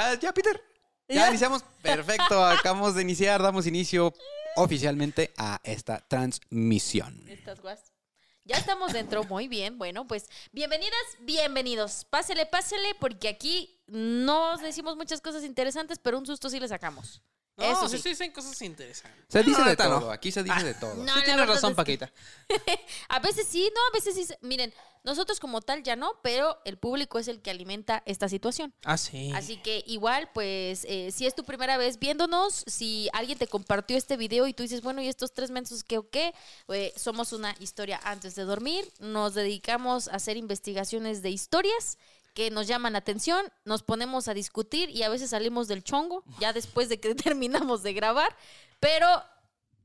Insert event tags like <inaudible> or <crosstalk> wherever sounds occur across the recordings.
Ya, ya, Peter. Ya, ¿Ya? iniciamos. Perfecto. <laughs> Acabamos de iniciar. Damos inicio oficialmente a esta transmisión. Estas guas. Ya estamos dentro, muy bien. Bueno, pues bienvenidas, bienvenidos. Pásele, pásele, porque aquí no os decimos muchas cosas interesantes, pero un susto sí le sacamos. No, Eso sí, sí. sí dicen cosas interesantes. Se dice de todo. Aquí se dice de todo. No, sí la tienes verdad razón, es que- Paquita. <laughs> A veces sí, no, a veces sí. se- Miren, nosotros como tal ya no, pero el público es el que alimenta esta situación. Ah, sí. Así que igual, pues, eh, si es tu primera vez viéndonos, si alguien te compartió este video y tú dices, bueno, ¿y estos tres mensos qué o qué? Eh, somos una historia antes de dormir, nos dedicamos a hacer investigaciones de historias que nos llaman la atención, nos ponemos a discutir y a veces salimos del chongo, ya después de que <laughs> terminamos de grabar, pero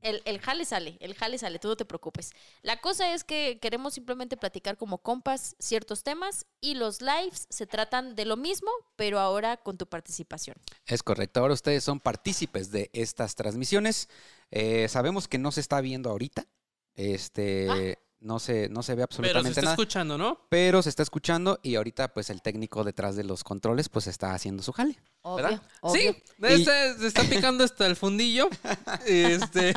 el, el jale sale, el jale sale, tú no te preocupes. La cosa es que queremos simplemente platicar como compas ciertos temas y los lives se tratan de lo mismo, pero ahora con tu participación. Es correcto. Ahora ustedes son partícipes de estas transmisiones. Eh, sabemos que no se está viendo ahorita. Este. No se, no se ve Pero se absolutamente está nada. escuchando, ¿no? Pero se está escuchando y ahorita pues el técnico detrás de los controles pues está haciendo su jale. Obvio, ¿Verdad? obvio. Sí, este- se está picando hasta el fundillo. <laughs> Este,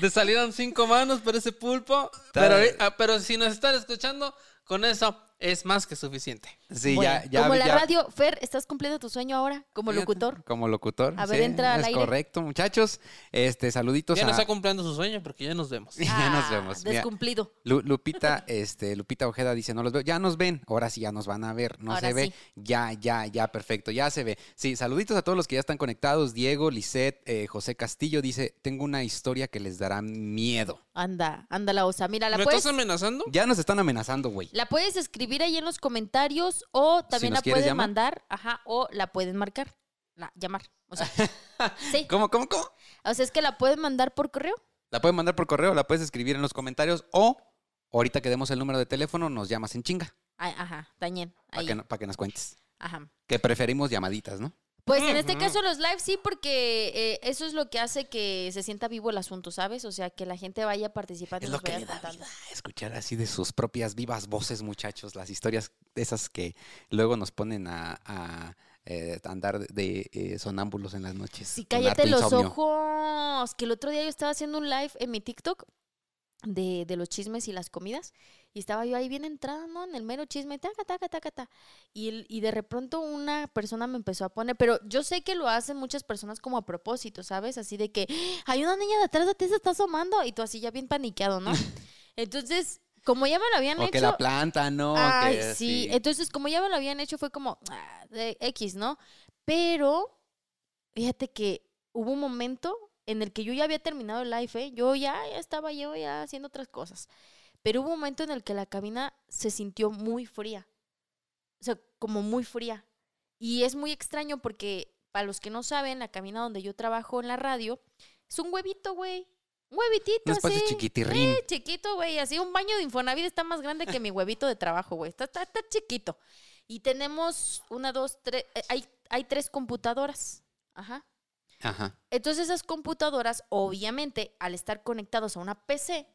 le salieron cinco manos por ese pulpo. Pero, ah, pero si nos están escuchando, con eso es más que suficiente. Sí, Bueno, ya, ya. como la ya- radio, Fer, ¿estás cumpliendo tu sueño ahora como locutor? Como locutor. A ver, sí, entra al es aire. correcto, muchachos. Este, saluditos Ya no está cumpliendo su sueño porque ya nos vemos. <laughs> ya nos Ah, vemos. Mira, Descumplido. Lu- Lupita, <laughs> este, Lupita Ojeda dice, no los veo, ya nos ven, ahora sí ya nos van a ver, no Ahora se ve, sí. ya, ya, ya, perfecto, ya se ve. Sí, saluditos a todos los que ya están conectados, Diego, Lisette, eh, José Castillo dice, tengo una historia que les dará miedo. Anda, anda la osa. Mira, la ¿Me puedes, estás amenazando? Ya nos están amenazando, güey. la puedes escribir ahí en los comentarios o también la pueden llamar. mandar, ajá, o la pueden marcar, la, llamar. O sea, <laughs> sí. ¿Cómo, cómo, cómo? O sea, es que la pueden mandar por correo. La pueden mandar por correo, la puedes escribir en los comentarios o ahorita que demos el número de teléfono nos llamas en chinga Ay, ajá, también. para que, pa' que nos cuentes. Ajá. Que preferimos llamaditas, ¿no? Pues en este caso los lives sí, porque eh, eso es lo que hace que se sienta vivo el asunto, ¿sabes? O sea, que la gente vaya participando Es y lo que le da vida, escuchar así de sus propias vivas voces, muchachos, las historias esas que luego nos ponen a, a, eh, andar de eh, sonámbulos en las noches. Sí, cállate los insomnio. ojos. Que el otro día yo estaba haciendo un live en mi TikTok de, de los chismes y las comidas. Y estaba yo ahí bien entrada, ¿no? En el mero chisme, taca, taca, taca, taca. Y, el- y de repronto una persona me empezó a poner, pero yo sé que lo hacen muchas personas como a propósito, ¿sabes? Así de que hay una niña de atrás de ti se está asomando. Y tú así ya bien paniqueado, ¿no? <laughs> Entonces, como ya me lo habían O hecho. que la planta, ¿no? Ay, que sí. sí. Entonces, como ya me lo habían hecho, fue como ah, de X, ¿no? Pero fíjate que hubo un momento en el que yo ya había terminado el live, ¿eh? Yo ya, ya estaba yo ya haciendo otras cosas. Pero hubo un momento en el que la cabina se sintió muy fría. O sea, como muy fría. Y es muy extraño porque, para los que no saben, la cabina donde yo trabajo en la radio es un huevito, güey. Un huevitito Un espacio así. chiquitirrín. Sí, chiquito, güey. Así un baño de Infonavit está más grande que mi huevito de trabajo, güey. Está, está, está chiquito. Y tenemos una, dos, tres. eh, hay, hay tres computadoras. Ajá. Ajá. Entonces esas computadoras, obviamente, al estar conectados a una PC,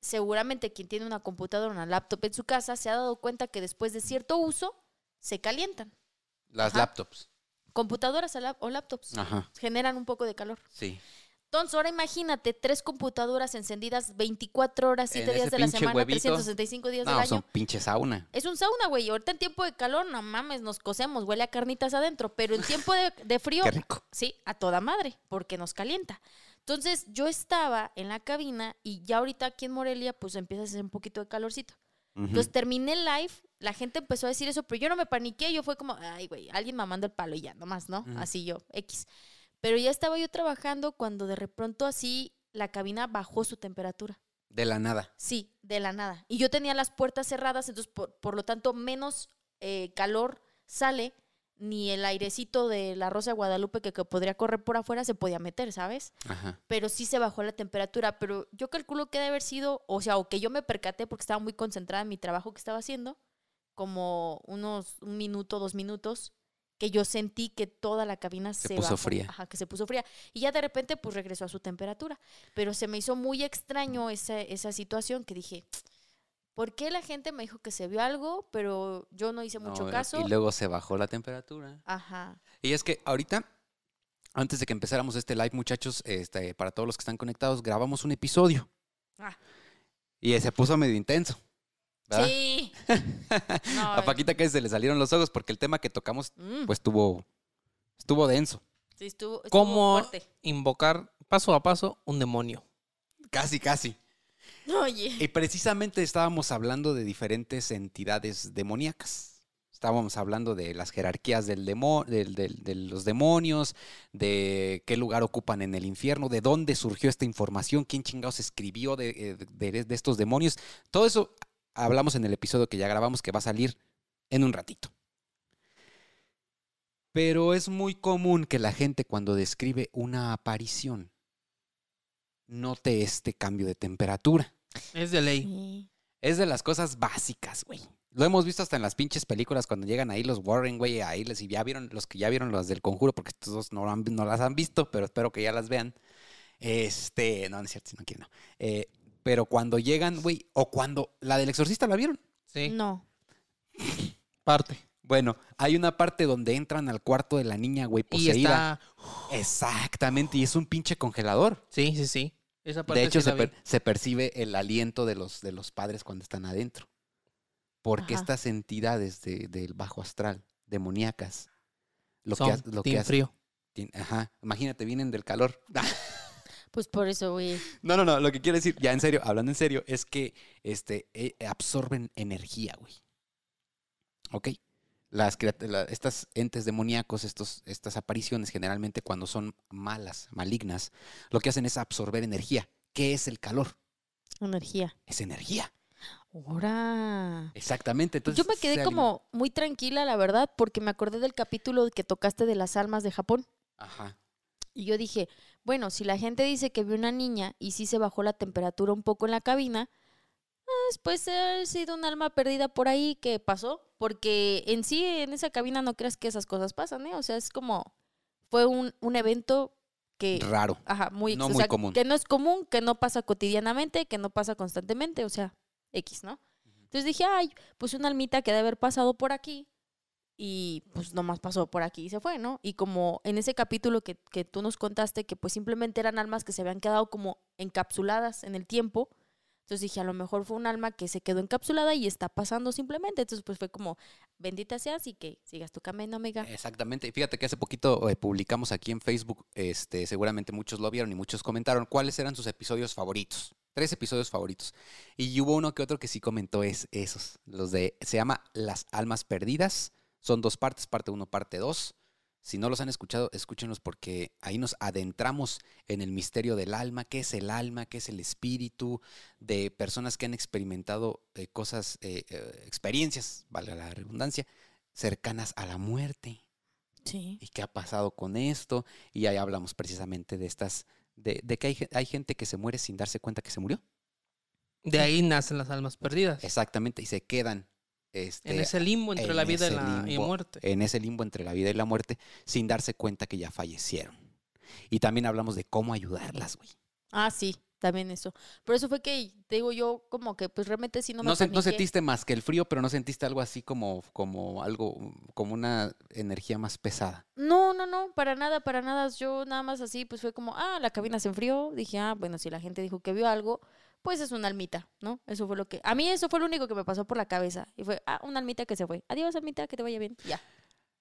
seguramente quien tiene una computadora, una laptop en su casa, se ha dado cuenta que después de cierto uso, se calientan. Las Ajá. laptops. Computadoras o laptops Ajá. generan un poco de calor. Sí. Entonces, ahora imagínate tres computadoras encendidas 24 horas, 7 En días de la semana, huevito. 365 días del No, año. son pinche sauna. Es un sauna, güey. Ahorita en tiempo de calor, no mames, nos cosemos, huele a carnitas adentro. Pero en tiempo de, de frío, <laughs> Qué rico. sí, a toda madre, porque nos calienta. Entonces, yo estaba en la cabina y ya ahorita aquí en Morelia, pues empieza a hacer un poquito de calorcito. Entonces terminé el live, la gente empezó a decir eso, pero yo no me paniqué, yo fue como, ay, güey, alguien mamando el palo y ya, nomás, ¿no? Ujú. Así yo, X. Pero ya estaba yo trabajando cuando de repronto así la cabina bajó su temperatura. De la nada. Sí, de la nada. Y yo tenía las puertas cerradas, entonces por, por lo tanto menos eh, calor sale, ni el airecito de la Rosa de Guadalupe que, que podría correr por afuera se podía meter, ¿sabes? Ajá. Pero sí se bajó la temperatura, pero yo calculo que debe haber sido, o sea, o que yo me percaté porque estaba muy concentrada en mi trabajo que estaba haciendo, como unos un minuto, dos minutos, que yo sentí que toda la cabina se, Se puso bajó. fría. Ajá, que se puso fría. Y ya de repente, pues regresó a su temperatura. Pero se me hizo muy extraño esa, esa situación que dije, ¿por qué la gente me dijo que se vio algo, pero yo no hice mucho No, caso? Y luego se bajó la temperatura. Ajá. Y es que ahorita, antes de que empezáramos este live, muchachos, este, para todos los que están conectados, grabamos un episodio. Ah. Y se puso medio intenso. ¿Verdad? Sí. <laughs> No, A Paquita que se le salieron los ojos porque el tema que tocamos, mm, pues estuvo, estuvo denso. sí, estuvo, estuvo ¿Cómo fuerte. invocar paso a paso un demonio? Casi, casi. Oye. Y precisamente estábamos hablando de diferentes entidades demoníacas. Estábamos hablando de las jerarquías del demo- del- del- de los demonios, de qué lugar ocupan en el infierno, de dónde surgió esta información, quién chingados escribió de, eh, de- de estos demonios. Todo eso hablamos en el episodio que ya grabamos que va a salir en un ratito. Pero es muy común que la gente cuando describe una aparición note este cambio de temperatura. Es de ley. Sí. Es de las cosas básicas, güey. Lo hemos visto hasta en las pinches películas cuando llegan ahí los Warren, güey, ahí les y ya vieron los que ya vieron las del conjuro, porque estos dos no, han- no las han visto, pero espero que ya las vean. Este, no, no es cierto, si no quieren, no. Eh, pero cuando llegan, güey, o cuando la del exorcista la vieron. Sí. No. Parte. Bueno, hay una parte donde entran al cuarto de la niña, güey, Y poseída. está. Exactamente, y es un pinche congelador. Sí, sí, sí. Esa parte De hecho, sí la se, per- se percibe el aliento de los, de los padres cuando están adentro. Porque Ajá. estas entidades de- del bajo astral, demoníacas, lo Son que, ha- lo que frío. Ajá, imagínate, vienen del calor. <laughs> Pues por eso, güey. No, no, no, lo que quiero decir, ya en serio, hablando en serio, es que este, eh, absorben energía, güey. ¿Ok? Las, la- estas entes demoníacos, estos, estas apariciones, generalmente cuando son malas, malignas, lo que hacen es absorber energía. ¿Qué es el calor? Energía. Es energía. Ahora. Exactamente. Entonces, Yo me quedé como muy tranquila, la verdad, porque me acordé del capítulo que tocaste de las almas de Japón. Ajá. Y yo dije, bueno, si la gente dice que vio una niña y sí se bajó la temperatura un poco en la cabina, pues puede haber sido un alma perdida por ahí que pasó. Porque en sí, en esa cabina no creas que esas cosas pasan, ¿eh? O sea, es como, fue un, un evento que... Raro. Ajá, muy, No o muy sea, común. Que no es común, que no pasa cotidianamente, que no pasa constantemente, o sea, X, ¿no? Entonces dije, ay, pues una almita que debe haber pasado por aquí y pues nomás pasó por aquí y se fue, ¿no? Y como en ese capítulo que, que tú nos contaste, que pues simplemente eran almas que se habían quedado como encapsuladas en el tiempo, entonces dije, a lo mejor fue un alma que se quedó encapsulada y está pasando simplemente. Entonces pues fue como, bendita seas y que sigas tu camino, amiga. Exactamente. Y Fíjate que hace poquito eh, publicamos aquí en Facebook, este, seguramente muchos lo vieron y muchos comentaron cuáles eran sus episodios favoritos. Tres episodios favoritos. Y hubo uno que otro que sí comentó es esos. Los de, se llama Las Almas Perdidas. Son dos partes, parte uno, parte dos. Si no los han escuchado, escúchenlos porque ahí nos adentramos en el misterio del alma, qué es el alma, qué es el espíritu, de personas que han experimentado eh, cosas, eh, eh, experiencias, valga la redundancia, cercanas a la muerte. Sí. ¿Y qué ha pasado con esto? Y ahí hablamos precisamente de estas, de, de que hay, hay gente que se muere sin darse cuenta que se murió. De ahí nacen las almas perdidas. Exactamente, y se quedan este, en ese limbo entre en la vida y la muerte. en ese limbo entre la vida y la muerte sin darse cuenta que ya fallecieron. Y también hablamos de cómo ayudarlas, güey. Ah, sí, también eso. Por eso fue que, te digo yo, como que pues realmente sí no me No, se- no sentiste más que el frío, pero no sentiste algo así como, como algo, como una energía más pesada. No, no, no, para nada, para nada. Yo nada más así, pues fue como, ah, la cabina se enfrió. Dije, ah, bueno, si la gente dijo que vio algo, pues es una almita, ¿no? Eso fue lo que... A mí eso fue lo único que me pasó por la cabeza. Y fue, ah, una almita que se fue. Adiós, almita, que te vaya bien. Ya.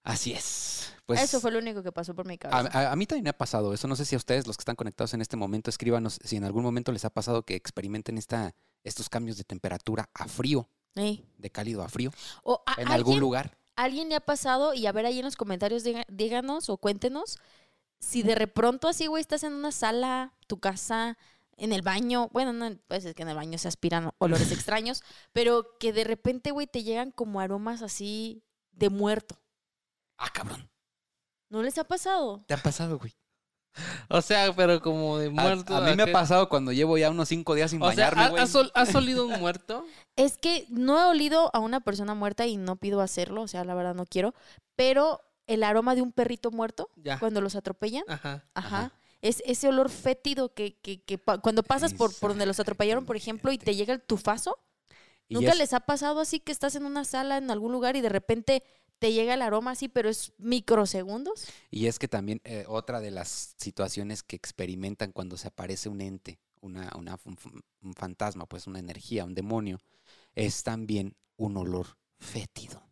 Así es. Pues, eso fue lo único que pasó por mi cabeza. a- a mí también me ha pasado eso. No sé si a ustedes, los que están conectados en este momento, escríbanos si en algún momento les ha pasado que experimenten esta, estos cambios de temperatura a frío, de cálido a frío, O a- en algún lugar. alguien le ha pasado y a ver ahí en los comentarios diga- díganos o cuéntenos si de repronto así, güey, estás en una sala, tu casa, en el baño, bueno, no, pues es que en el baño se aspiran olores extraños, <laughs> pero que de repente, güey, te llegan como aromas así de muerto. Ah, cabrón. ¿No les ha pasado? ¿Te ha pasado, güey? O sea, pero como de muerto. a mí me ha pasado cuando llevo ya unos cinco días sin O sea, bañarme, ¿ha- güey. ¿has, ol- has olido un muerto? <laughs> Es que no he olido a una persona muerta y no pido hacerlo, o sea, la verdad no quiero, pero el aroma de un perrito muerto Ya. cuando los atropellan, Ajá. Ajá. Ajá. Es ese olor fétido que, que, que pa- cuando pasas por, por donde los atropellaron, por ejemplo, y te llega el tufazo. ¿Nunca es- les ha pasado así que estás en una sala en algún lugar y de repente te llega el aroma así, pero es microsegundos? Y es que también eh, otra de las situaciones que experimentan cuando se aparece un ente, una, una- un, un fantasma, pues una energía, un demonio, es también un olor fétido.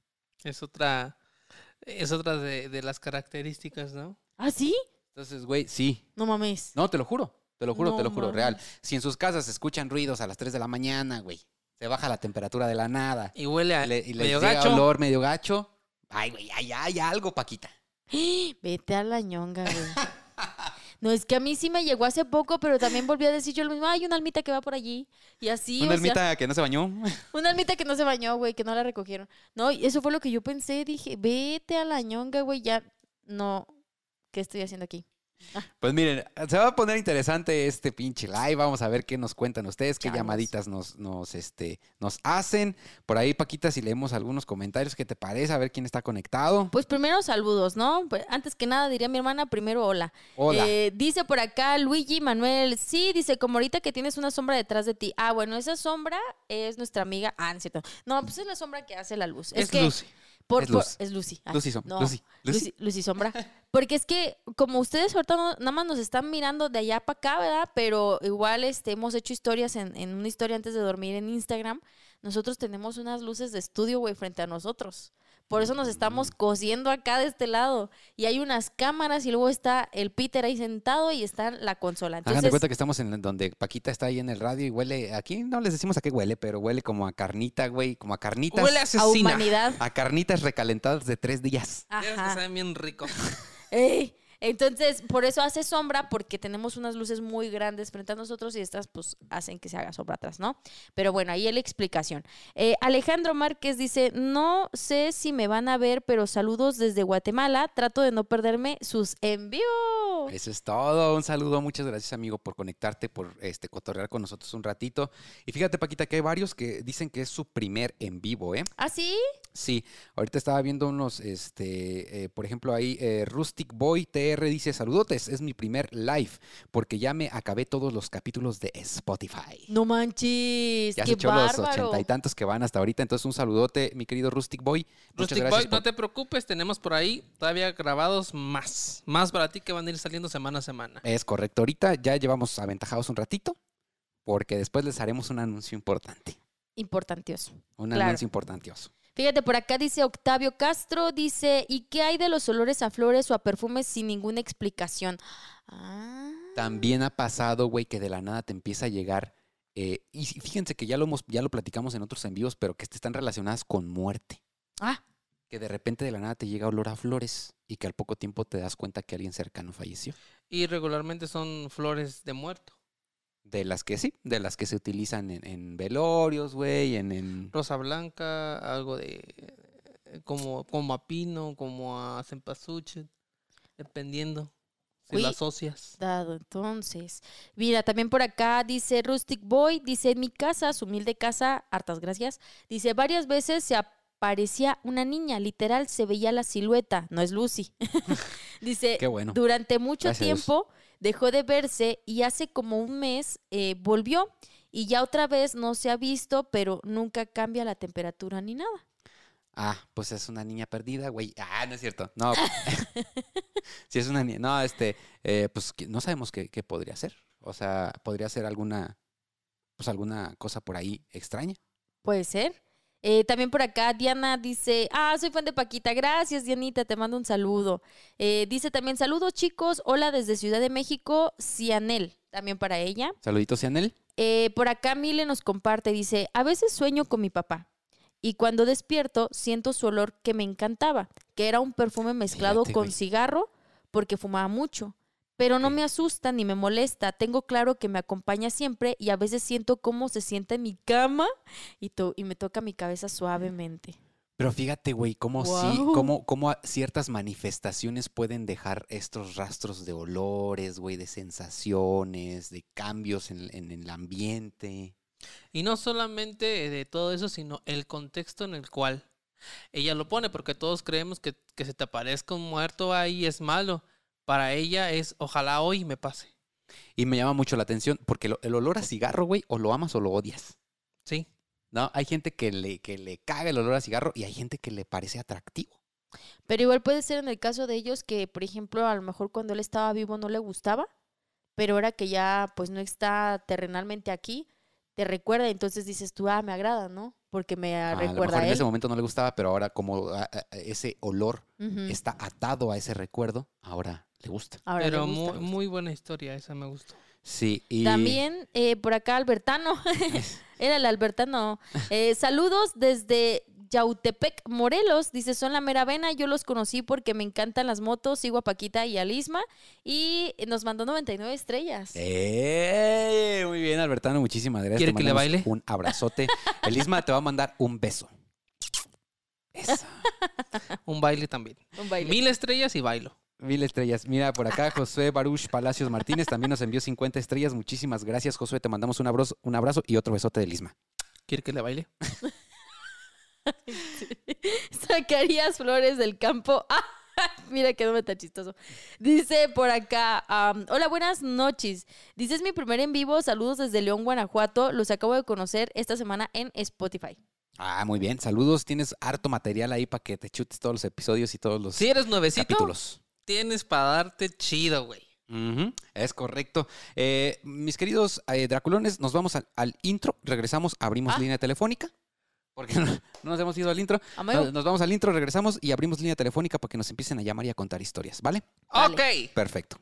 Es otra, es otra de, de las características, ¿no? ¿Ah, sí? Entonces, güey, sí. No mames. No, te lo juro. Te lo juro, te lo juro, real. Si en sus casas se escuchan ruidos a las 3 de la mañana, güey, se baja la temperatura de la nada Y huele a y, le, y les medio llega gacho. olor medio gacho, ay, güey, hay, hay algo, Paquita. <gasps> Vete a la ñonga, güey. No, es que a mí sí me llegó hace poco, pero también volví a decir yo lo mismo. Hay una almita que va por allí. Y así, Una o sea, almita que no se bañó. <laughs> una almita que no se bañó, güey, que no la recogieron. No, eso fue lo que yo pensé. Dije, vete a la ñonga, güey, ya. No, ¿qué estoy haciendo aquí? Pues miren, se va a poner interesante este pinche live. Vamos a ver qué nos cuentan ustedes, qué llamaditas nos, nos, este, nos hacen. Por ahí, Paquita, si leemos algunos comentarios, ¿qué te parece? A ver quién está conectado. Pues primero saludos, ¿no? Pues, antes que nada diría mi hermana, primero hola. Hola. Eh, dice por acá Luigi Manuel, sí, dice, como ahorita que tienes una sombra detrás de ti. Ah, bueno, esa sombra es nuestra amiga. Ah, no es cierto. No, pues es la sombra que hace la luz. Es, Es que Lucy. Por, Es por- Luz. es Lucy. Lucy, som- no, Lucy, Lucy. Lucy, Lucy Sombra. <laughs> Porque es que, como ustedes ahorita no- nada más nos están mirando de allá para acá, ¿verdad? Pero igual este, hemos hecho historias en, en una historia antes de dormir en Instagram. Nosotros tenemos unas luces de estudio, güey, frente a nosotros. Por eso nos estamos cosiendo acá de este lado. Y hay unas cámaras y luego está el Peter ahí sentado y está la consola. Hagan de Entonces, cuenta que estamos en donde Paquita está ahí en el radio y huele, aquí no les decimos a qué huele, pero huele como a carnita, güey, como a carnitas. Huele a a humanidad. a carnitas recalentadas de tres días. Que Ajá. saben bien rico. <laughs> Ey, Entonces, por eso hace sombra, porque tenemos unas luces muy grandes frente a nosotros y estas pues hacen que se haga sombra atrás, ¿no? Pero bueno, ahí la explicación. Eh, Alejandro Márquez dice, no sé si me van a ver, pero saludos desde Guatemala. Trato de no perderme sus envíos. Eso es todo. Un saludo. Muchas gracias, amigo, por conectarte, por este cotorrear con nosotros un ratito. Y fíjate, Paquita, que hay varios que dicen que es su primer en vivo, ¿eh? ¿Ah, sí? Sí, ahorita estaba viendo unos, este, eh, por ejemplo, ahí eh, Rustic Boy TR dice, saludotes, es mi primer live, porque ya me acabé todos los capítulos de Spotify. No manches, Ya qué se echó los bárbaro. ochenta y tantos que van hasta ahorita, entonces un saludote, mi querido Rustic Boy. Muchas Rustic gracias Boy, por- no te preocupes, tenemos por ahí todavía grabados más. Más para ti que van a ir saliendo semana a semana. Es correcto, ahorita ya llevamos aventajados un ratito, porque después les haremos un anuncio importante, Importantioso. un Claro. anuncio importantioso. Fíjate, por acá dice Octavio Castro, dice, ¿y qué hay de los olores a flores o a perfumes sin ninguna explicación? Ah. También ha pasado, güey, que de la nada te empieza a llegar. eh, y fíjense que ya lo, hemos, ya lo platicamos en otros envíos, pero que están relacionadas con muerte. Ah, Que de repente de la nada te llega olor a flores y que al poco tiempo te das cuenta que alguien cercano falleció. Y regularmente son flores de muerto. De las que sí, de las que se utilizan en, en velorios, güey, en, en... Rosa blanca, algo de eh, como, como a pino, como a cempasúchil, dependiendo si Uy. las asocias. dado entonces. Mira, también por acá dice Rustic Boy, dice, en mi casa, su humilde casa, hartas gracias, dice, varias veces se aparecía una niña, literal, se veía la silueta, no es Lucy. <laughs> dice, Qué bueno. durante mucho Gracias a Dios. tiempo dejó de verse y hace como un mes eh, volvió y ya otra vez no se ha visto, pero nunca cambia la temperatura ni nada. Ah, pues es una niña perdida, güey. Ah, no es cierto. No. <laughs> si es una niña. No, este, eh, pues no sabemos qué, qué podría ser. O sea, podría ser alguna, pues alguna cosa por ahí extraña. Puede ser. Eh, también por acá Diana dice, ah, soy fan de Paquita, gracias Dianita, te mando un saludo. Eh, dice también, saludos chicos, hola desde Ciudad de México, Cianel, también para ella. Saluditos, Cianel. Eh, por acá Mile nos comparte, dice, a veces sueño con mi papá y cuando despierto siento su olor que me encantaba, que era un perfume mezclado Fíjate, con güey. cigarro porque fumaba mucho. Pero no me asusta ni me molesta. Tengo claro que me acompaña siempre y a veces siento cómo se sienta en mi cama y, to- y me toca mi cabeza suavemente. Pero fíjate, güey, cómo sí, cómo, cómo ciertas manifestaciones pueden dejar estos rastros de olores, güey, de sensaciones, de cambios en, en el ambiente. Y no solamente de todo eso, sino el contexto en el cual ella lo pone, porque todos creemos que, que se te aparezca un muerto ahí es malo. Para ella es, ojalá hoy me pase. Y me llama mucho la atención porque lo- el olor a cigarro, güey, o lo amas o lo odias. Sí. No, hay gente que le, que le caga el olor a cigarro y hay gente que le parece atractivo. Pero igual puede ser en el caso de ellos que, por ejemplo, a lo mejor cuando él estaba vivo no le gustaba, pero ahora que ya pues no está terrenalmente aquí, te recuerda, entonces dices tú, ah, me agrada, ¿no? Porque me A lo recuerda mejor a en ese momento no le gustaba, pero ahora como ah, ah, ese olor está atado a ese recuerdo, ahora le gusta. Ahora le Pero gusta. muy, muy buena historia, esa me gustó. Sí, y También eh, por acá Albertano, <laughs> era el Albertano. Eh, saludos desde Yautepec, Morelos. Dice, son la mera vena. Yo los conocí porque me encantan las motos. Sigo a Paquita y a Lisma. Y nos mandó 99 estrellas. ¡Eh! Muy bien, Albertano, muchísimas gracias. ¿Quiere Te que le baile? Un abrazote. <laughs> Elisma te va a mandar un beso. Eso. Un baile también. Un baile. Mil estrellas y bailo. Mil estrellas. Mira, por acá José Baruch Palacios Martínez también nos envió 50 estrellas. Muchísimas gracias, Josué. Te mandamos un abrazo, un abrazo y otro besote de Lisma. ¿Quiere que le baile? <laughs> <laughs> Zacarías Flores del Campo. <laughs> Ah, Mira que no me tan chistoso. Dice por acá, hola, buenas noches. Dice, es mi primer en vivo. Saludos desde León, Guanajuato. Los acabo de conocer esta semana en Spotify. Ah, muy bien. Saludos. Tienes harto material ahí para que te chutes todos los episodios y todos los Si eres nuevecito, capítulos. tienes para darte chido, güey. Ujú, es correcto. Eh, mis queridos eh, Draculones, nos vamos al, al intro. Regresamos, abrimos Ah. línea telefónica. Porque <laughs> no, no nos hemos ido al intro. Nos vamos al intro, regresamos y abrimos línea telefónica para que nos empiecen a llamar y a contar historias, ¿vale? Vale. Ok. Perfecto.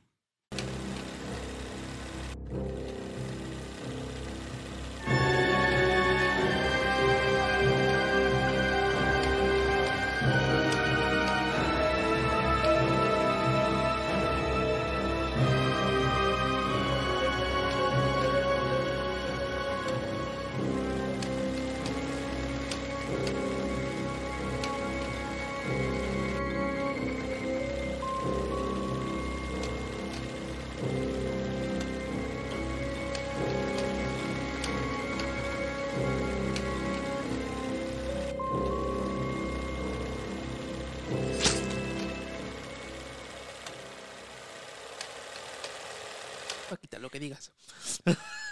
Que digas.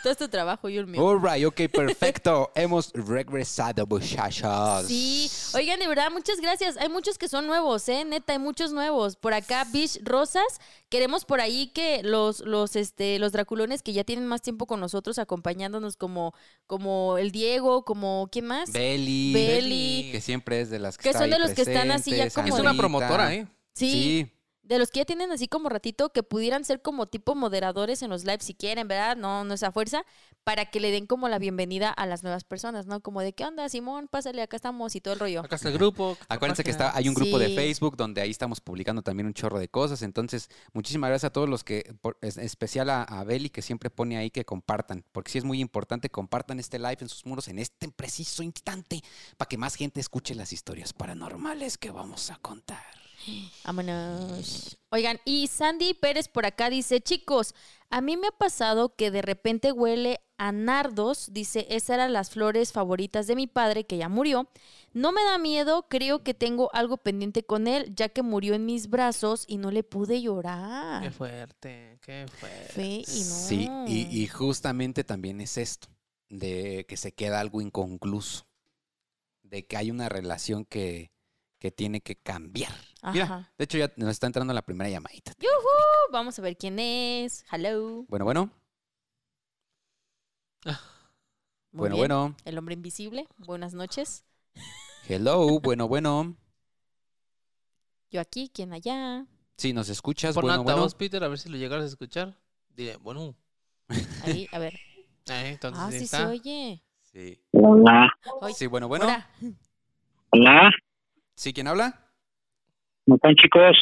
Todo este trabajo yo el mío. All right, ok, perfecto. <laughs> Hemos regresado, muchachos. Sí, oigan, de verdad, muchas gracias. Hay muchos que son nuevos, ¿eh? Neta, hay muchos nuevos. Por acá, Bish Rosas, queremos por ahí que los, los, este, los draculones que ya tienen más tiempo con nosotros, acompañándonos como, como el Diego, como, ¿quién más? Beli. Beli. Que siempre es de las que, Que está son ahí de los que están así ya como Es una promotora, ¿eh? sí, Sí. De los que ya tienen así como ratito, que pudieran ser como tipo moderadores en los lives si quieren, ¿verdad? No, no es a fuerza, para que le den como la bienvenida a las nuevas personas, ¿no? Como de, ¿qué onda, Simón? Pásale, acá estamos y todo el rollo. Acá está el grupo. Acuérdense que está, hay un grupo de. Facebook donde ahí estamos publicando también un chorro de cosas. Entonces, muchísimas gracias a todos los que, por- es- en especial a, a Beli, que siempre pone ahí que compartan, porque sí es muy importante, compartan este live en sus muros en este preciso instante, para que más gente escuche las historias paranormales que vamos a contar. Vámonos. Oigan, y Sandy Pérez por acá dice, chicos, a mí me ha pasado que de repente huele a nardos, dice, esas eran las flores favoritas de mi padre que ya murió. No me da miedo, creo que tengo algo pendiente con él, ya que murió en mis brazos y no le pude llorar. Qué fuerte, qué fuerte. Fe y no. Sí, y, y justamente también es esto, de que se queda algo inconcluso, de que hay una relación que, que tiene que cambiar. Mira, de hecho ya nos está entrando la primera llamadita. Vamos a ver quién es. Hello. Bueno, bueno, Muy bueno, bien. bueno. El hombre invisible. Buenas noches. Hello, bueno, bueno. Yo aquí, ¿quién allá? Sí, nos escuchas, Pon bueno, bueno. Peter, a ver si lo llegaras a escuchar. Dile, bueno. Ahí, a ver. <laughs> Eh, entonces Ah, ahí sí se oye. Sí. Hola, Sí, bueno, bueno. Hola. hola, ¿Sí, quién habla? ¿Cómo están chicos?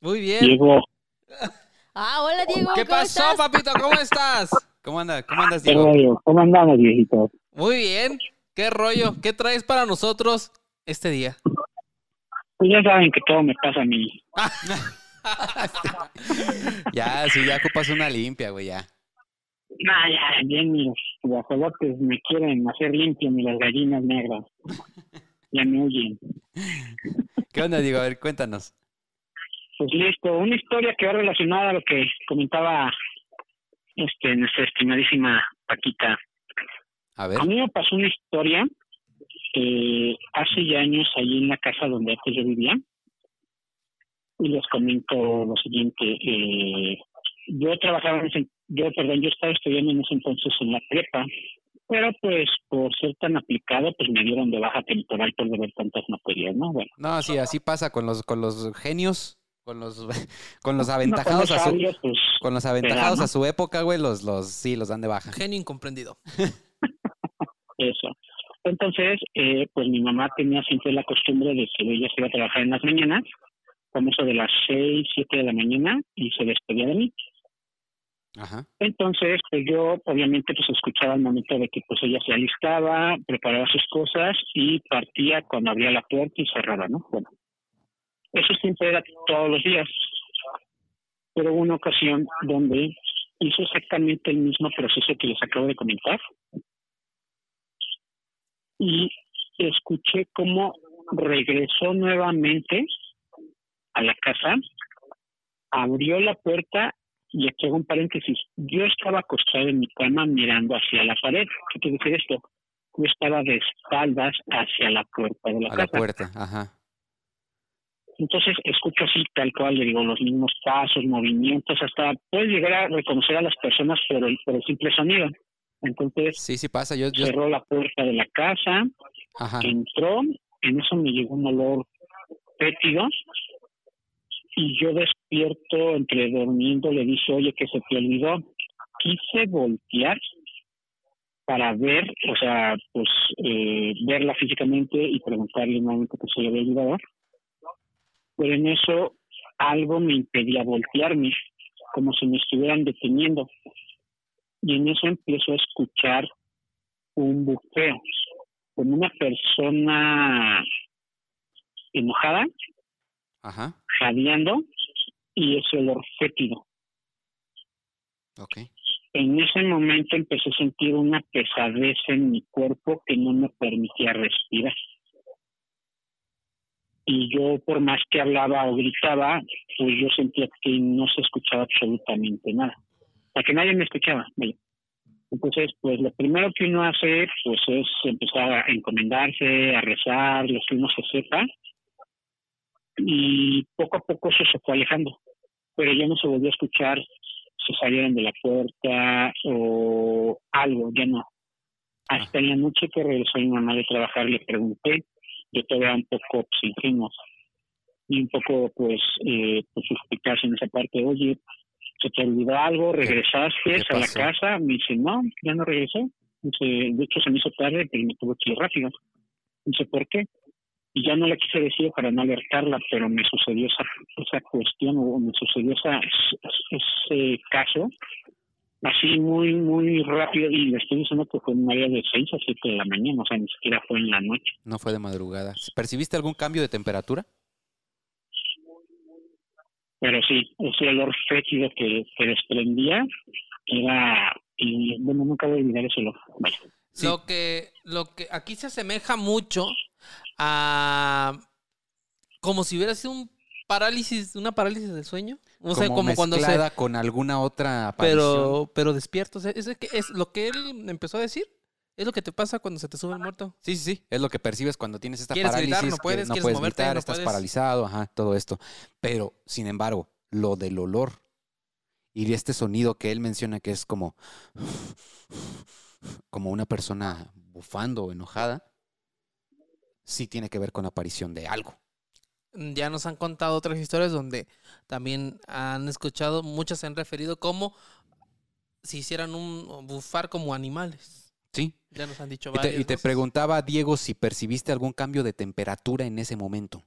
Muy bien. Diego, <laughs> Ah, hola Diego. ¿Qué ¿cómo pasó, estás? papito? ¿Cómo estás? ¿Cómo anda? ¿Cómo andas, ¿qué Diego? rollo? ¿Cómo andamos, viejitos? Muy bien. ¿Qué rollo? ¿Qué traes para nosotros este día? Pues ya saben que todo me pasa a mí. <laughs> Ya, sí, ya ocupas una limpia, güey, ya. Ah, ya, bien, mis guajolotes me quieren hacer limpio, ni las gallinas negras. <laughs> Ya me huyen. <laughs> ¿Qué onda, Diego? A ver, cuéntanos. Pues listo, una historia que va relacionada a lo que comentaba este nuestra estimadísima Paquita. A ver. A mí me pasó una historia eh, hace ya años allí en la casa donde antes yo vivía. Y les comento lo siguiente. Eh, yo trabajaba en ese, yo, perdón, yo estaba estudiando en ese entonces en la prepa, pero pues por ser tan aplicado, pues me dieron de baja temporal por deber tantas materias, ¿no? Bueno. No, sí, así pasa con los, con los genios, con los, <laughs> con los no, aventajados con a los su, sabios, pues, con los aventajados ¿no? a su época, güey, los, los, sí, los dan de baja. Genio incomprendido. <laughs> Eso. Entonces, eh, pues mi mamá tenía siempre la costumbre de que ella se iba a trabajar en las mañanas, como eso de las seis, siete de la mañana, y se despedía de mí. Entonces, pues yo obviamente pues escuchaba el momento de que pues ella se alistaba, preparaba sus cosas y partía cuando abría la puerta y cerraba, ¿no? Bueno, eso siempre era todos los días. Pero hubo una ocasión donde hizo exactamente el mismo proceso que les acabo de comentar y escuché cómo regresó nuevamente a la casa, abrió la puerta y aquí hago un paréntesis. Yo estaba acostado en mi cama mirando hacia la pared. ¿Qué quiere decir esto? Yo estaba de espaldas hacia la puerta de la A la casa. puerta, ajá. Entonces escucho así tal cual, le digo, los mismos pasos, movimientos, hasta puedes llegar a reconocer a las personas por el, por el simple sonido. Entonces Sí, sí pasa. Yo, yo, cerró la puerta de la casa, ajá. entró, en eso me llegó un olor fétido y yo despierto entre durmiendo le dije, oye, que se te olvidó. Quise voltear para ver, o sea, pues eh, verla físicamente y preguntarle nuevamente que se le había olvidado. Pero en eso algo me impedía voltearme, como si me estuvieran deteniendo. Y en eso empiezo a escuchar un buceo, como una persona enojada, Ajá. jadeando y ese olor fétido. Ok. En ese momento empecé a sentir una pesadez en mi cuerpo que no me permitía respirar. Y yo, por más que hablaba o gritaba, pues yo sentía que no se escuchaba absolutamente nada. O sea, que nadie me escuchaba. Entonces, pues lo primero que uno hace, pues es empezar a encomendarse, a rezar, lo que uno se sepa. Y poco a poco eso se fue alejando. Pero ya no se volvió a escuchar se salieron de la puerta o algo, ya no. Hasta en la noche que regresó mi mamá de trabajar le pregunté, yo todavía un poco pues, ingenuo y un poco pues, eh, pues en esa parte, oye, ¿se te olvidó algo? ¿Regresaste a la casa? Me dice, no, ya no regresé. Dice, de hecho se me hizo tarde, pero me tuve que ir rápido. Dice, ¿por qué? Y ya no le quise decir para no alertarla, pero me sucedió esa, esa cuestión o me sucedió esa, ese caso así muy, muy rápido y le estoy diciendo que fue en un área de 6 a 7 de la mañana, o sea, ni siquiera fue en la noche. No fue de madrugada. ¿Percibiste algún cambio de temperatura? Pero sí, ese olor fétido que, que desprendía era, y bueno, nunca voy a olvidar ese olor. Vaya. Sí. Lo que, lo que aquí se asemeja mucho a como si hubiera sido un parálisis, una parálisis del sueño. O sea, como cuando se con alguna otra aparición. pero pero despierto, o sea, es, que es lo que él empezó a decir. Es lo que te pasa cuando se te sube el muerto. Sí, sí, sí. Es lo que percibes cuando tienes esta Quieres parálisis. gritar, no puedes, no puedes moverte, gritar, no estás puedes. paralizado, ajá, todo esto. Pero, sin embargo, lo del olor y este sonido que él menciona que es como, como una persona bufando o enojada, sí tiene que ver con la aparición de algo. Ya nos han contado otras historias donde también han escuchado, muchas se han referido como si hicieran un bufar como animales. Sí. Ya nos han dicho Y te, varias y te preguntaba, Diego, si percibiste algún cambio de temperatura en ese momento.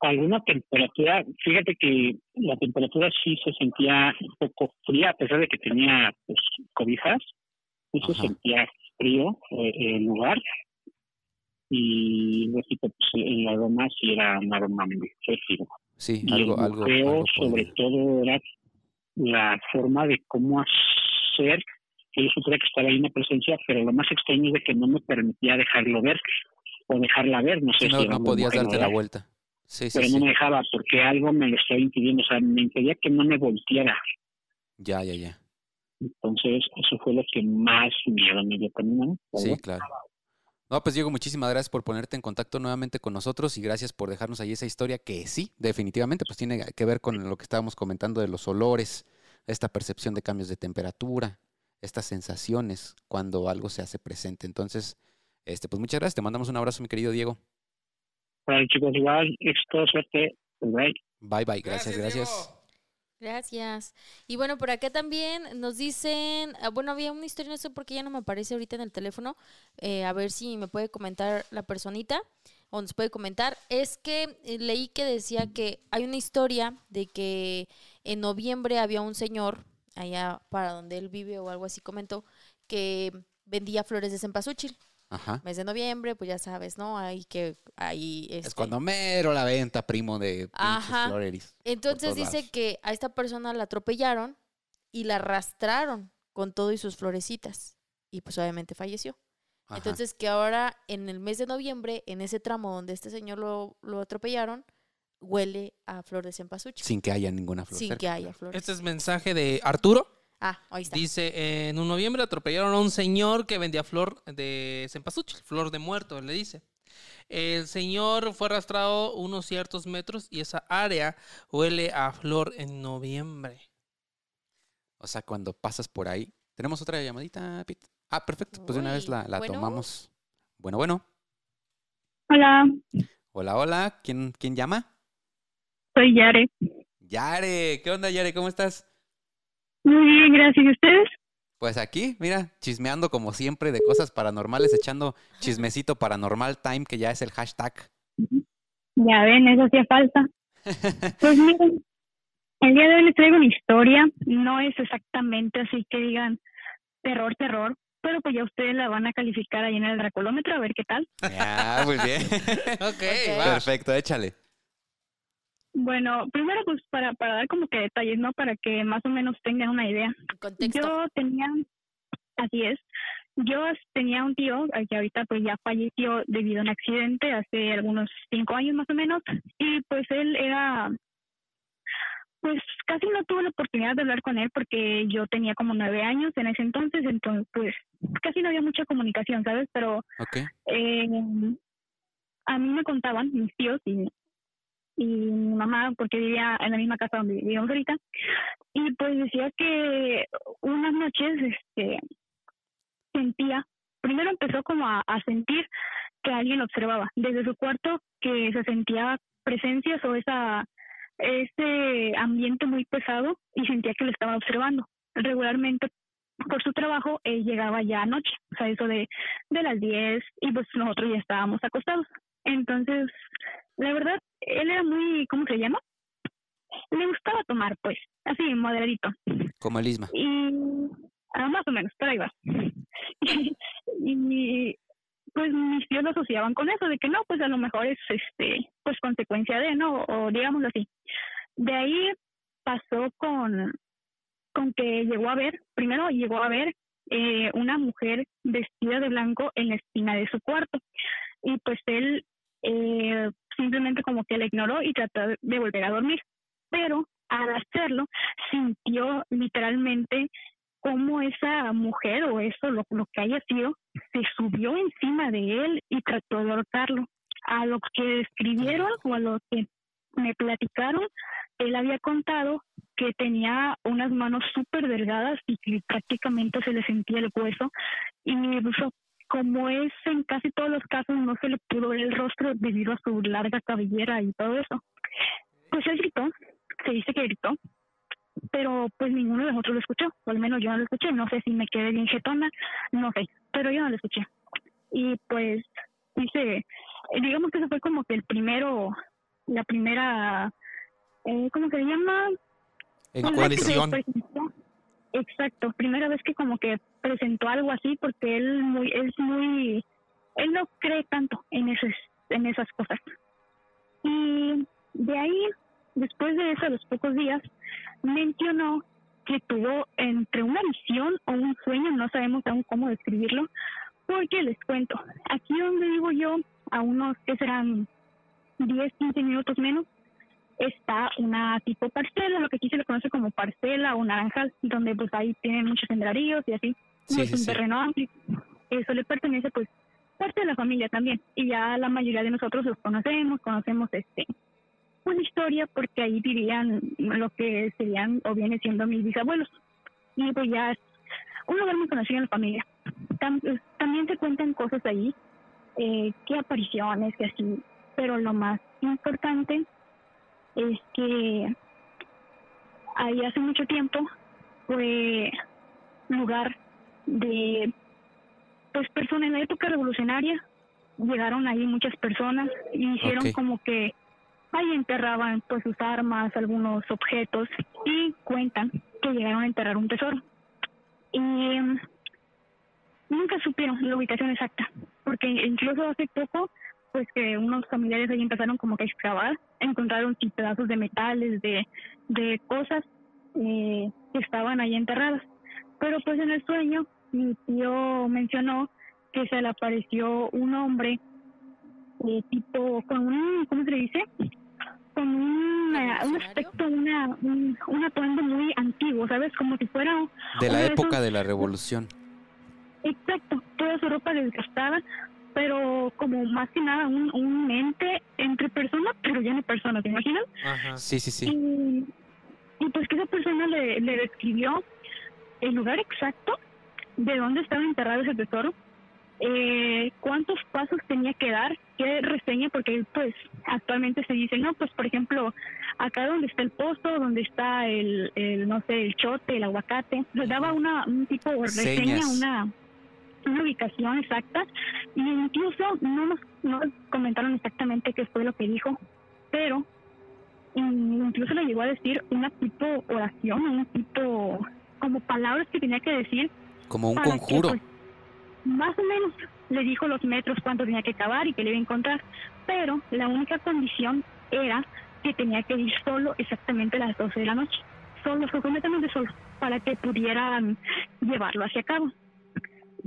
Alguna temperatura, fíjate que la temperatura sí se sentía un poco fría, a pesar de que tenía pues, cobijas, sí se sentía frío eh, el lugar. Y repito, pues, el aroma sí era un aroma muy fétido. Sí, Y algo, el algo. buceo, algo sobre todo, era la forma de cómo hacer que yo supiera que estaba ahí una presencia, pero lo más extraño es de que no me permitía dejarlo ver o dejarla ver, no sé no, si era no podías darte la vuelta. Sí, sí, pero sí. no me dejaba porque algo me lo estaba impidiendo, o sea, me impedía que no me volteara. Ya, ya, ya. Entonces, eso fue lo que más miedo me dio caminando. Sí, claro. No, pues Diego, muchísimas gracias por ponerte en contacto nuevamente con nosotros y gracias por dejarnos ahí esa historia que sí, definitivamente, pues tiene que ver con lo que estábamos comentando de los olores, esta percepción de cambios de temperatura, estas sensaciones cuando algo se hace presente. Entonces, este, pues muchas gracias, te mandamos un abrazo, mi querido Diego. Bueno, chicos, igual, éxito, suerte, bye. Bye, bye, gracias, gracias. Gracias. Y bueno, por acá también nos dicen, ah, bueno, había una historia, no sé por qué ya no me aparece ahorita en el teléfono, eh, a ver si me puede comentar la personita o nos puede comentar. Es que eh, leí que decía que hay una historia de que en noviembre había un señor allá para donde él vive o algo así comentó que vendía flores de cempasúchil. Ajá. Mes de noviembre, pues ya sabes, ¿no? Ahí que ahí Es este, cuando mero la venta, primo de Ajá. floreris. Entonces dice lados. que a esta persona la atropellaron y la arrastraron con todo y sus florecitas. Y pues obviamente falleció. Ajá. Entonces que ahora en el mes de noviembre, en ese tramo donde este señor lo, lo atropellaron, huele a flor de cempasúchil. sin que haya ninguna flor sin cerca. que haya flores. Este es mensaje de Arturo. Ah, ahí está. Dice, en un noviembre atropellaron a un señor que vendía flor de cempasúchil, flor de muerto, le dice. El señor fue arrastrado unos ciertos metros y esa área huele a flor en noviembre. O sea, cuando pasas por ahí. ¿Tenemos otra llamadita, Pete? Ah, perfecto. Pues de una vez la, la bueno. tomamos. Bueno, bueno. Hola, Hola, hola. ¿Quién, ¿Quién llama? soy Yare. Yare. ¿Qué onda, Yare? ¿Cómo estás? Muy bien, gracias. ¿Y ustedes? Pues aquí, mira, chismeando como siempre de cosas paranormales, echando chismecito paranormal time, que ya es el hashtag. Ya ven, eso hacía falta. <laughs> Pues miren, el día de hoy les traigo una historia. No es exactamente así que digan terror, terror, pero pues ya ustedes la van a calificar ahí en el dracolómetro a ver qué tal. Ya, muy bien. <laughs> Ok. Perfecto, échale. Bueno, primero pues para, para dar como que detalles, ¿no? Para que más o menos tengan una idea. Contexto. Yo tenía, así es, yo tenía un tío que ahorita pues ya falleció debido a un accidente hace algunos cinco años más o menos y pues él era, pues casi no tuve la oportunidad de hablar con él porque yo tenía como nueve años en ese entonces, entonces pues casi no había mucha comunicación, ¿sabes? Pero eh, a mí me contaban mis tíos y, y mi mamá, porque vivía en la misma casa donde vivimos ahorita, y pues decía que unas noches este, sentía, primero empezó como a, sentir que alguien observaba desde su cuarto, que se sentía presencias o esa ese ambiente muy pesado y sentía que lo estaba observando. Regularmente por su trabajo él llegaba ya anoche, o sea, eso de, de las 10 y pues nosotros ya estábamos acostados. Entonces, la verdad, él era muy, ¿cómo se llama? Le gustaba tomar, pues, así, moderadito. Como el Isma. Y ah, más o menos, pero ahí va. <laughs> y pues mis tíos lo asociaban con eso, de que no, pues a lo mejor es este, pues consecuencia de, ¿no? O digámoslo así. De ahí pasó con, con que llegó a ver, primero llegó a ver eh, una mujer vestida de blanco en la esquina de su cuarto. Y pues él eh, simplemente como que la ignoró y trató de volver a dormir. Pero al hacerlo, sintió literalmente cómo esa mujer o eso, lo, que haya sido, se subió encima de él y trató de ahorcarlo. A lo que describieron o a lo que me platicaron, él había contado que tenía unas manos súper delgadas y que prácticamente se le sentía el hueso. Y incluso, como es en casi todos los casos, no se le pudo ver el rostro debido a su larga cabellera y todo eso. Pues él gritó, se dice que gritó, pero pues ninguno de nosotros lo escuchó, o al menos yo no lo escuché, no sé si me quedé bien jetona, no sé, pero yo no lo escuché. Y pues dice, digamos que eso fue como que el primero, la primera, eh, ¿cómo se llama? En coalición. Exacto, primera vez que como que presentó algo así porque él muy es muy él no cree tanto en esas en esas cosas. Y de ahí después de eso a los pocos días mencionó que tuvo entre una visión o un sueño, no sabemos aún cómo describirlo, porque les cuento, aquí donde vivo yo, a unos que serán 10, 15 minutos menos, está una tipo parcela, lo que aquí se le conoce como parcela o naranjal, donde pues ahí tienen muchos sembradíos y así. Sí, es sí, un sí. terreno amplio. Eso le pertenece pues parte de la familia también. Y ya la mayoría de nosotros los conocemos, conocemos este una historia porque ahí vivían lo que serían o viene siendo mis bisabuelos. Y pues ya es un lugar muy conocido en la familia. Tam- también se cuentan cosas ahí, eh, que apariciones, que así, pero lo más importante es que ahí hace mucho tiempo fue lugar de pues personas en la época revolucionaria llegaron ahí muchas personas y hicieron como que ahí enterraban pues sus armas, algunos objetos y cuentan que llegaron a enterrar un tesoro. Y mm, nunca supieron la ubicación exacta, porque incluso hace poco pues que unos familiares ahí empezaron como que a excavar, encontraron sí, pedazos de metales, de, de cosas eh, que estaban ahí enterradas. Pero pues en el sueño mi tío mencionó que se le apareció un hombre eh, tipo con un, ¿cómo se le dice? Con un, eh, un ¿Revolucionario? aspecto, una, un, un atuendo muy antiguo, ¿sabes? Como si fuera De la de época esos- de la revolución. Exacto, toda su ropa desgastada, pero como más que nada un, un ente entre personas, pero ya no personas, ¿te imaginas? Ajá. Sí, sí, sí. Y, y pues que esa persona le, le describió el lugar exacto de dónde estaba enterrado ese tesoro, eh, cuántos pasos tenía que dar, qué reseña, porque pues actualmente se dice, no, pues por ejemplo, acá donde está el pozo, donde está el, el no sé, el chote, el aguacate, le daba una, un tipo de reseña, Señas. una una ubicación exacta y incluso no nos, no nos comentaron exactamente qué fue lo que dijo, pero in- incluso le llegó a decir una tipo oración, un tipo como palabras que tenía que decir Como un que, conjuro. pues, más o menos le dijo los metros cuánto tenía que cavar y que le iba a encontrar, pero la única condición era que tenía que ir solo exactamente a las 12 de la noche, solo, completamente solo, para que pudieran llevarlo hacia cabo.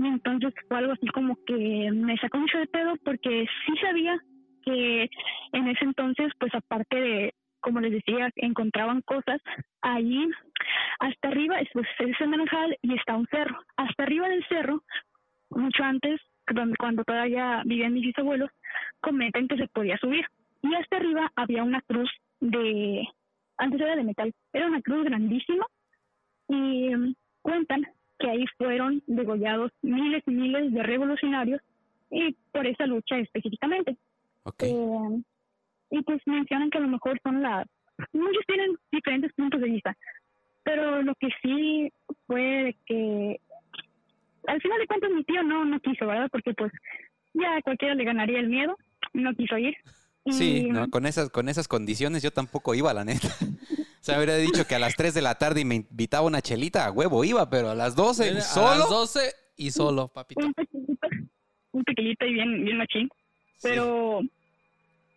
Entonces fue algo así como que me sacó mucho de pedo porque sí sabía que en ese entonces, pues aparte de, como les decía, encontraban cosas, ahí hasta arriba es, pues, es el Naranjal y está un cerro. Hasta arriba del cerro, mucho antes, cuando todavía vivían mis bisabuelos, comentan que se podía subir. Y hasta arriba había una cruz de, antes era de metal, era una cruz grandísima y mm, cuentan que ahí fueron degollados miles y miles de revolucionarios y por esa lucha específicamente. Eh, y pues mencionan que a lo mejor son las... Muchos tienen diferentes puntos de vista, pero lo que sí fue que al final de cuentas mi tío no, no quiso, ¿verdad? Porque pues ya a cualquiera le ganaría el miedo, no quiso ir. Y, Sí, no, con esas, con esas condiciones yo tampoco iba, la neta. <laughs> O sea, habría dicho que a las 3 de la tarde y me invitaba una chelita, a huevo iba, pero a las 12 Mira, solo. A las 12 y solo, papito. un tequilito, un tequilito y bien, bien machín. Sí. Pero,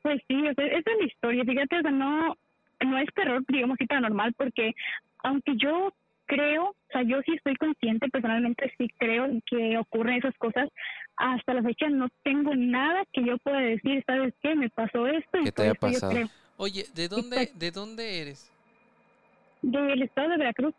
pues sí, o sea, esa es la historia. Fíjate, o sea, no, no es terror, digamos, así paranormal, porque aunque yo creo, o sea, yo sí estoy consciente, personalmente sí creo que ocurren esas cosas, hasta la fecha no tengo nada que yo pueda decir, ¿sabes qué? Me pasó esto y ¿Qué te haya pasado? Oye, ¿de dónde, ¿de dónde eres? Del estado de Veracruz.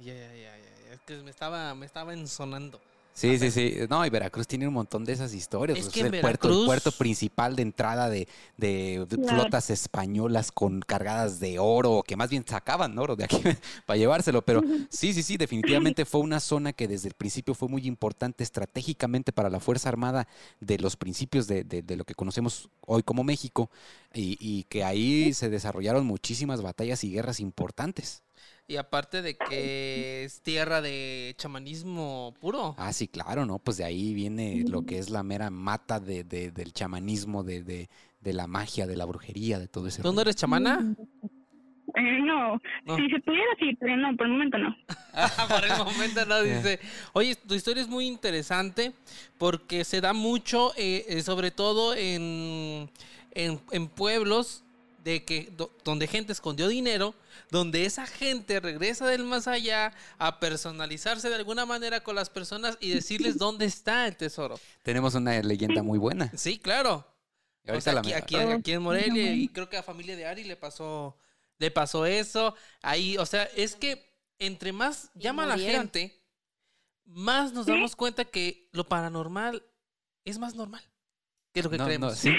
Ya, ya, ya, ya, Es que me estaba, me estaba ensonando. Sí, sí, sí. No, y Veracruz tiene un montón de esas historias. Es pues, que el, puerto, el Veracruz- puerto principal de entrada de, de Claro. flotas españolas con cargadas de oro, que más bien sacaban oro de aquí <laughs> para llevárselo. Pero sí, sí, sí, definitivamente fue una zona que desde el principio fue muy importante estratégicamente para la Fuerza Armada de los principios de, de- de lo que conocemos hoy como México y, y que ahí se desarrollaron muchísimas batallas y guerras importantes. Y aparte de que es tierra de chamanismo puro. Ah, sí, claro, ¿no? Pues de ahí viene lo que es la mera mata de, de- del chamanismo, de, de- de la magia, de la brujería, de todo ese ¿Tú no eres chamana? Eh, no, No. si se pudiera, sí, pero no, por el momento no. <laughs> Por el momento no dice. Oye, tu historia es muy interesante porque se da mucho, eh, eh, sobre todo en, en, en pueblos de que do- donde gente escondió dinero, donde esa gente regresa del más allá a personalizarse de alguna manera con las personas y decirles <laughs> dónde está el tesoro. Tenemos una leyenda muy buena. Sí, claro. Y O ahorita sea, la aquí, aquí, aquí en Morelia y creo que a familia de Ari le pasó, le pasó eso. Ahí, o sea, es que entre más llama la murieron. gente, más nos damos cuenta que lo paranormal es más normal que lo que No, no, creemos. sí.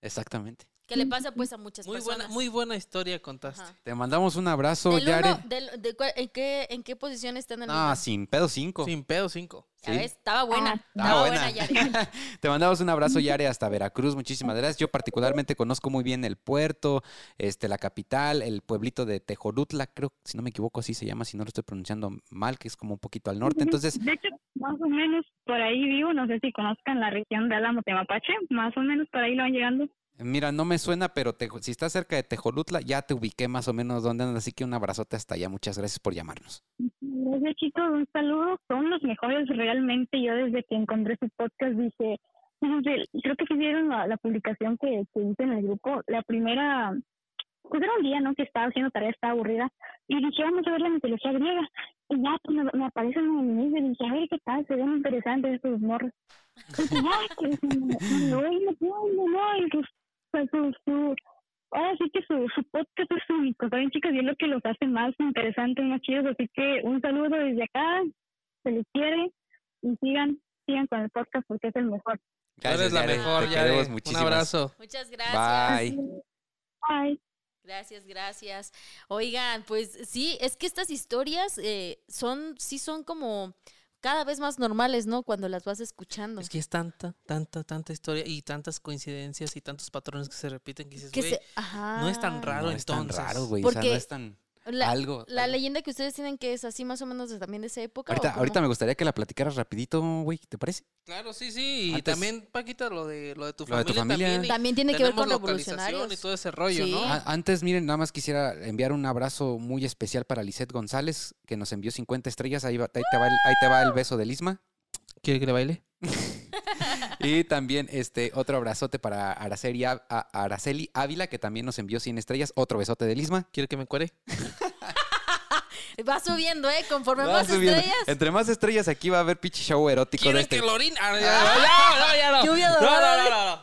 Exactamente. Que le pasa pues a muchas Muy personas. buena, muy buena historia contaste. Ajá. Te mandamos un abrazo, Del Yare. uno, del- de cuál- ¿en, qué, ¿En qué posición está en el No, libro? sin pedo cinco. Sin pedo, cinco. Ya sí. ves, estaba buena. Ah, Estaba estaba buena. buena, Yare. <laughs> Te mandamos un abrazo, Yare, hasta Veracruz. Muchísimas gracias. Yo particularmente conozco muy bien el puerto, este, la capital, el pueblito de Tejorutla, creo, si no me equivoco, así se llama, si no lo estoy pronunciando mal, que es como un poquito al norte. Entonces, De hecho, más o menos por ahí vivo, no sé si conozcan la región de Álamo Temapache, más o menos por ahí lo van llegando. Mira, no me suena, pero Tejo- si estás cerca de Tejorutla, ya te ubiqué más o menos dónde andas. Así que un abrazote hasta allá. Muchas gracias por llamarnos. Gracias chicos, un saludo, son los mejores realmente, yo desde que encontré su podcast dije, creo que sí vieron la, la publicación que, que hice en el grupo, la primera, pues era un día, ¿no? Que estaba haciendo tarea, estaba aburrida, y dije, vamos a ver la mitología griega, y ya pues, me, aparecen en el y dije, a ver qué tal, se ven interesantes estos morros. Y dije, "Ay, que no, no, no, no, su, <laughs> su, ahora sí que su, su podcast es único, ¿saben chicos? Y es lo que los hace más interesantes, más chidos, así que un saludo desde acá, se les quiere, y sigan, sigan con el podcast porque es el mejor. Tú eres la Yare. mejor, Yare. queremos Un muchísimas. abrazo. Muchas gracias. Bye. Bye. Gracias, gracias. Oigan, pues sí, es que estas historias eh, son, sí son como cada vez más normales, ¿no? Cuando las vas escuchando. Es que es tanta, tanta, tanta historia y tantas coincidencias y tantos patrones que se repiten que dices, güey, no es tan raro no es tan entonces. raro, güey. O sea, no es tan La, algo. la algo. leyenda que ustedes tienen que es así más o menos de- también de esa época. ¿o Ahorita, ahorita me gustaría que la platicaras rapidito, güey. ¿Te parece? Claro, sí, sí. Y también, Paquita, lo de, lo de tu Lo de tu familia, familia. también. tiene que ver con localización revolucionarios. Y todo ese rollo, Sí. ¿no? A- Antes, miren, nada más quisiera enviar un abrazo muy especial para Lisette González, que nos envió 50 estrellas. Ahí, va- ahí te, va el, ahí te va el beso del Isma. ¿Quiere que le baile? <laughs> <laughs> Y también este otro abrazote para Araceli, Á- a- Araceli Ávila, que también nos envió 100 estrellas. Otro besote del Isma. ¿Quiere que me cuere? <laughs> Va subiendo, ¿eh? Conforme Va más subiendo. estrellas. Entre más estrellas, aquí va a haber pinche show erótico de ¿Quiere este. que lo orine? Ah, ya, ya, ya, ya, no. Lluvia No, no, no, no, no.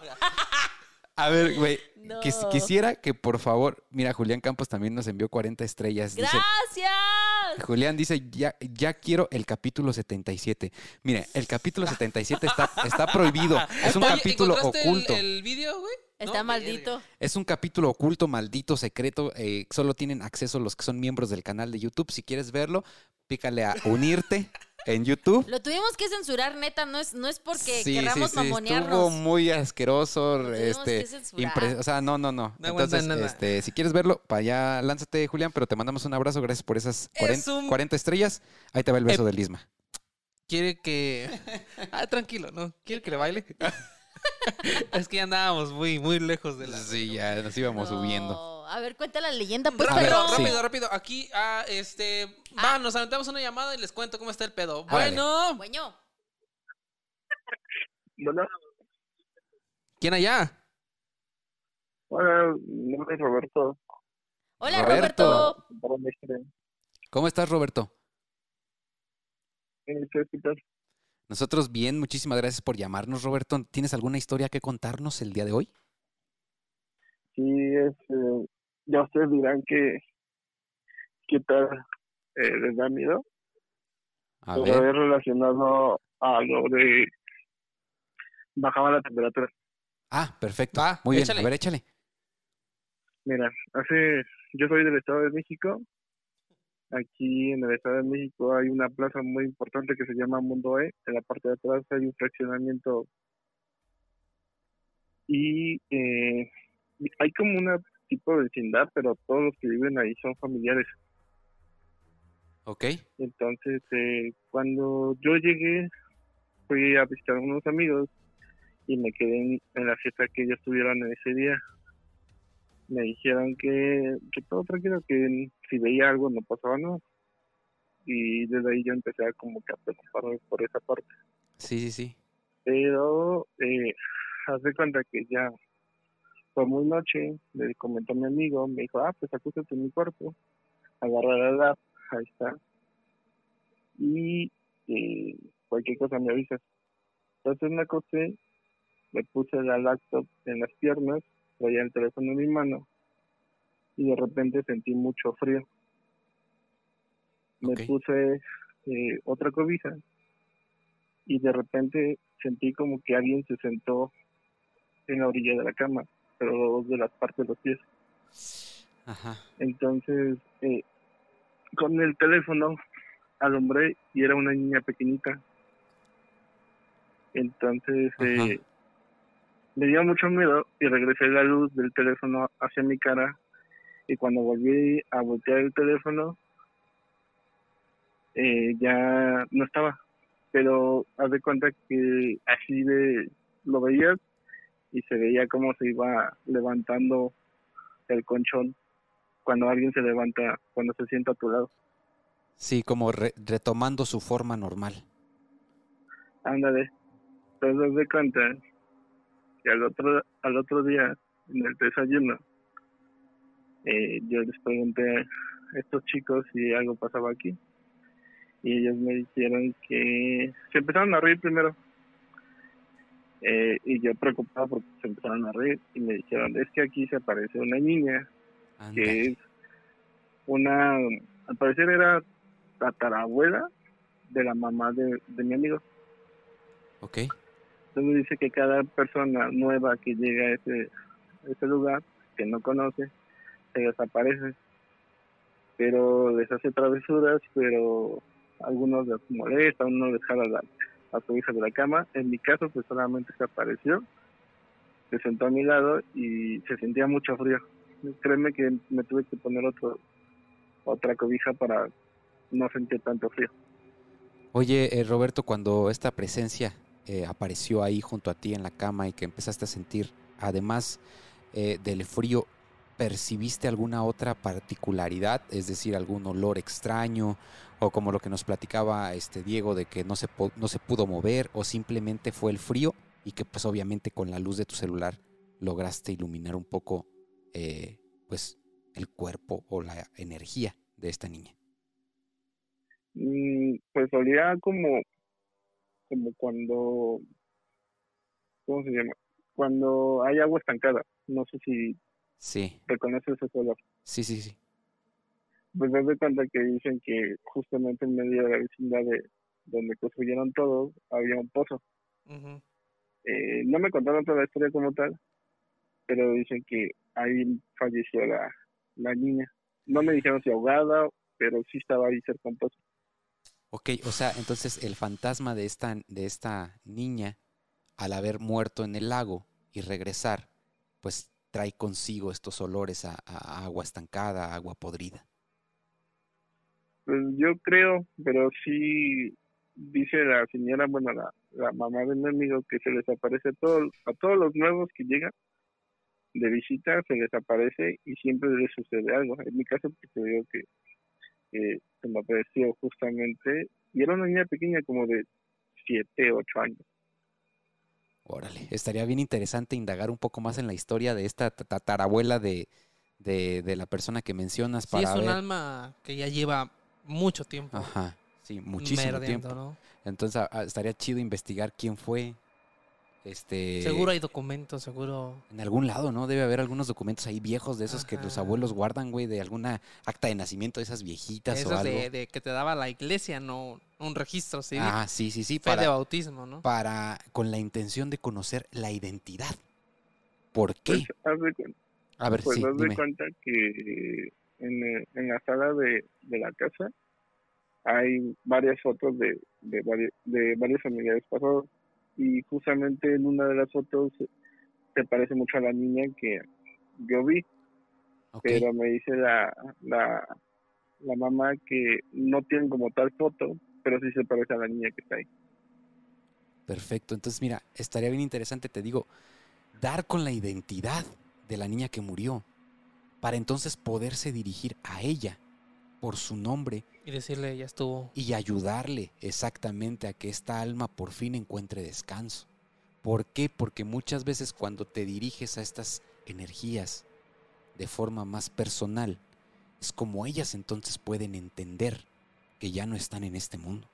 A ver, güey. Quis- quisiera que por favor. Mira, Julián Campos también nos envió 40 estrellas. Dice, ¡Gracias! Julián dice, ya, ya quiero el capítulo 77. Mire, el capítulo 77 está, está prohibido. Es un Oye, capítulo ¿encontraste el- oculto. El, video, güey? Está No, maldito. Es un capítulo oculto, maldito, secreto. eh, solo tienen acceso los que son miembros del canal de YouTube. Si quieres verlo, pícale a unirte en YouTube. Lo tuvimos que censurar, neta. No es, no es porque Sí, querramos sí, sí, Estuvo mamonearnos. muy asqueroso. Este, impre- o sea, no, no, no. No Entonces, nada. este, si quieres verlo, para allá, lánzate, Julián, pero te mandamos un abrazo. Gracias por esas Es 40, un- 40 estrellas. Ahí te va el beso Eh, del Isma. Quiere que. <laughs> Ah, tranquilo, ¿no? ¿Quiere que le baile? <laughs> es que ya andábamos muy, muy lejos de la. Sí, ya nos íbamos subiendo. A ver, cuenta la leyenda, pues, sí. rápido, rápido. Aquí, ah, este. Va, nos aventamos una llamada y les cuento cómo está el pedo. Órale. Bueno. Bueno, Bueno, ¿Quién allá? hola, mi nombre es Roberto. hola Roberto. ¿Cómo estás, Roberto? Nosotros bien, muchísimas gracias por llamarnos, Roberto. ¿Tienes alguna historia que contarnos el día de hoy? Sí, es, eh, ya ustedes dirán que qué tal eh, les da miedo. A Pero ver. es relacionado a lo de bajaba la temperatura. Ah, perfecto. Va, Muy bien, a ver, échale. Mira, hace, yo soy del Estado de México. Aquí en el Estado de México hay una plaza muy importante que se llama Mundo E. En la parte de atrás hay un fraccionamiento y eh, hay como una tipo de vecindad, pero todos los que viven ahí son familiares. Ok. Entonces, eh, cuando yo llegué, fui a visitar a unos amigos y me quedé en, en la fiesta que ellos tuvieron en ese día. Me dijeron que, que todo tranquilo, que si veía algo no pasaba nada. Y desde ahí yo empecé a como que a preocuparme por esa parte. Sí, sí, sí. Pero, eh, haz de cuenta que ya fue muy noche, le comentó a mi amigo, me dijo, ah, pues acústate en mi cuarto, agarra la lap, ahí está. Y eh, cualquier cosa me avisas. Entonces me acosté me puse la laptop en las piernas, traía el teléfono en mi mano y de repente sentí mucho frío. Me puse eh, otra cobija y de repente sentí como que alguien se sentó en la orilla de la cama, pero de las partes de los pies. Ajá. Entonces, eh, con el teléfono alumbré y era una niña pequeñita. Entonces, eh, me dio mucho miedo y regresé la luz del teléfono hacia mi cara. Y cuando volví a voltear el teléfono, eh, ya no estaba. Pero haz de cuenta que así de lo veías y se veía cómo se iba levantando el colchón cuando alguien se levanta, cuando se sienta a tu lado. Sí, como re- retomando su forma normal. Ándale. Entonces haz de cuenta que al otro, al otro día, en el desayuno, eh, yo les pregunté a estos chicos si algo pasaba aquí. Y ellos me dijeron que se empezaron a reír primero. Eh, y yo preocupado porque se empezaron a reír y me dijeron, es que aquí se aparece una niña que es una, al parecer era tatarabuela de la mamá de, de mi amigo. Ok. Entonces dice que cada persona nueva que llega a ese, a ese lugar, que no conoce, se desaparece. Pero les hace travesuras, pero algunos les molesta, uno les jala la, las cobijas de la cama. En mi caso, pues solamente se apareció, se sentó a mi lado y se sentía mucho frío. Créeme que me tuve que poner otro otra cobija para no sentir tanto frío. Oye, eh, Roberto, cuando esta presencia eh, apareció ahí junto a ti en la cama y que empezaste a sentir, además eh, del frío, ¿percibiste alguna otra particularidad? Es decir, algún olor extraño o como lo que nos platicaba este Diego de que no se, no se pudo mover o simplemente fue el frío y que pues obviamente con la luz de tu celular lograste iluminar un poco eh, pues el cuerpo o la energía de esta niña. Mm, pues olía como como cuando ¿cómo se llama? Cuando hay agua estancada. No sé si Sí, reconoces ese olor. sí, sí, sí. Pues das de cuenta que dicen que justamente en medio de la vecindad de donde construyeron todo había un pozo. Ujú. Eh, no me contaron toda la historia como tal, pero dicen que ahí falleció la, la niña. No me dijeron si ahogada, pero sí estaba ahí cerca un pozo. Ok, o sea, entonces el fantasma de esta, de esta niña, al haber muerto en el lago y regresar, pues trae consigo estos olores a, a agua estancada, a agua podrida. Pues yo creo, pero sí dice la señora, bueno, la, la mamá de mi amigo que se les aparece todo, a todos los nuevos que llegan de visita, se les aparece y siempre les sucede algo. En mi caso, pues te digo que, que se me apareció justamente, y era una niña pequeña como de 7, 8 años. Órale, estaría bien interesante indagar un poco más en la historia de esta ta- tatarabuela de, de, de la persona que mencionas Sí, para es un ver. alma que ya lleva mucho tiempo Ajá, sí, muchísimo tiempo. ¿no? Entonces ah, estaría chido investigar quién fue. Este, Seguro hay documentos, seguro. En algún lado, ¿no? Debe haber algunos documentos ahí viejos de esos que los abuelos guardan, güey, de alguna acta de nacimiento de esas viejitas o algo. de, de que te daba la iglesia, no un registro civil. Ah, sí, sí, sí, Fe de para, bautismo, ¿no? para con la intención de conocer la identidad. ¿Por qué? Pues haz de cuenta, A ver, pues sí, haz de dime. cuenta que en, eh, en la sala de, de la casa hay varias fotos de, de, de varios familiares pasados y justamente en una de las fotos se parece mucho a la niña que yo vi, pero me dice la, la, la mamá que no tienen como tal foto, pero sí se parece a la niña que está ahí. perfecto. Entonces, mira, estaría bien interesante, te digo, dar con la identidad de la niña que murió para entonces poderse dirigir a ella por su nombre Y decirle, ya estuvo. y ayudarle exactamente a que esta alma por fin encuentre descanso. ¿Por qué? Porque muchas veces cuando te diriges a estas energías de forma más personal, es como ellas entonces pueden entender que ya no están en este mundo.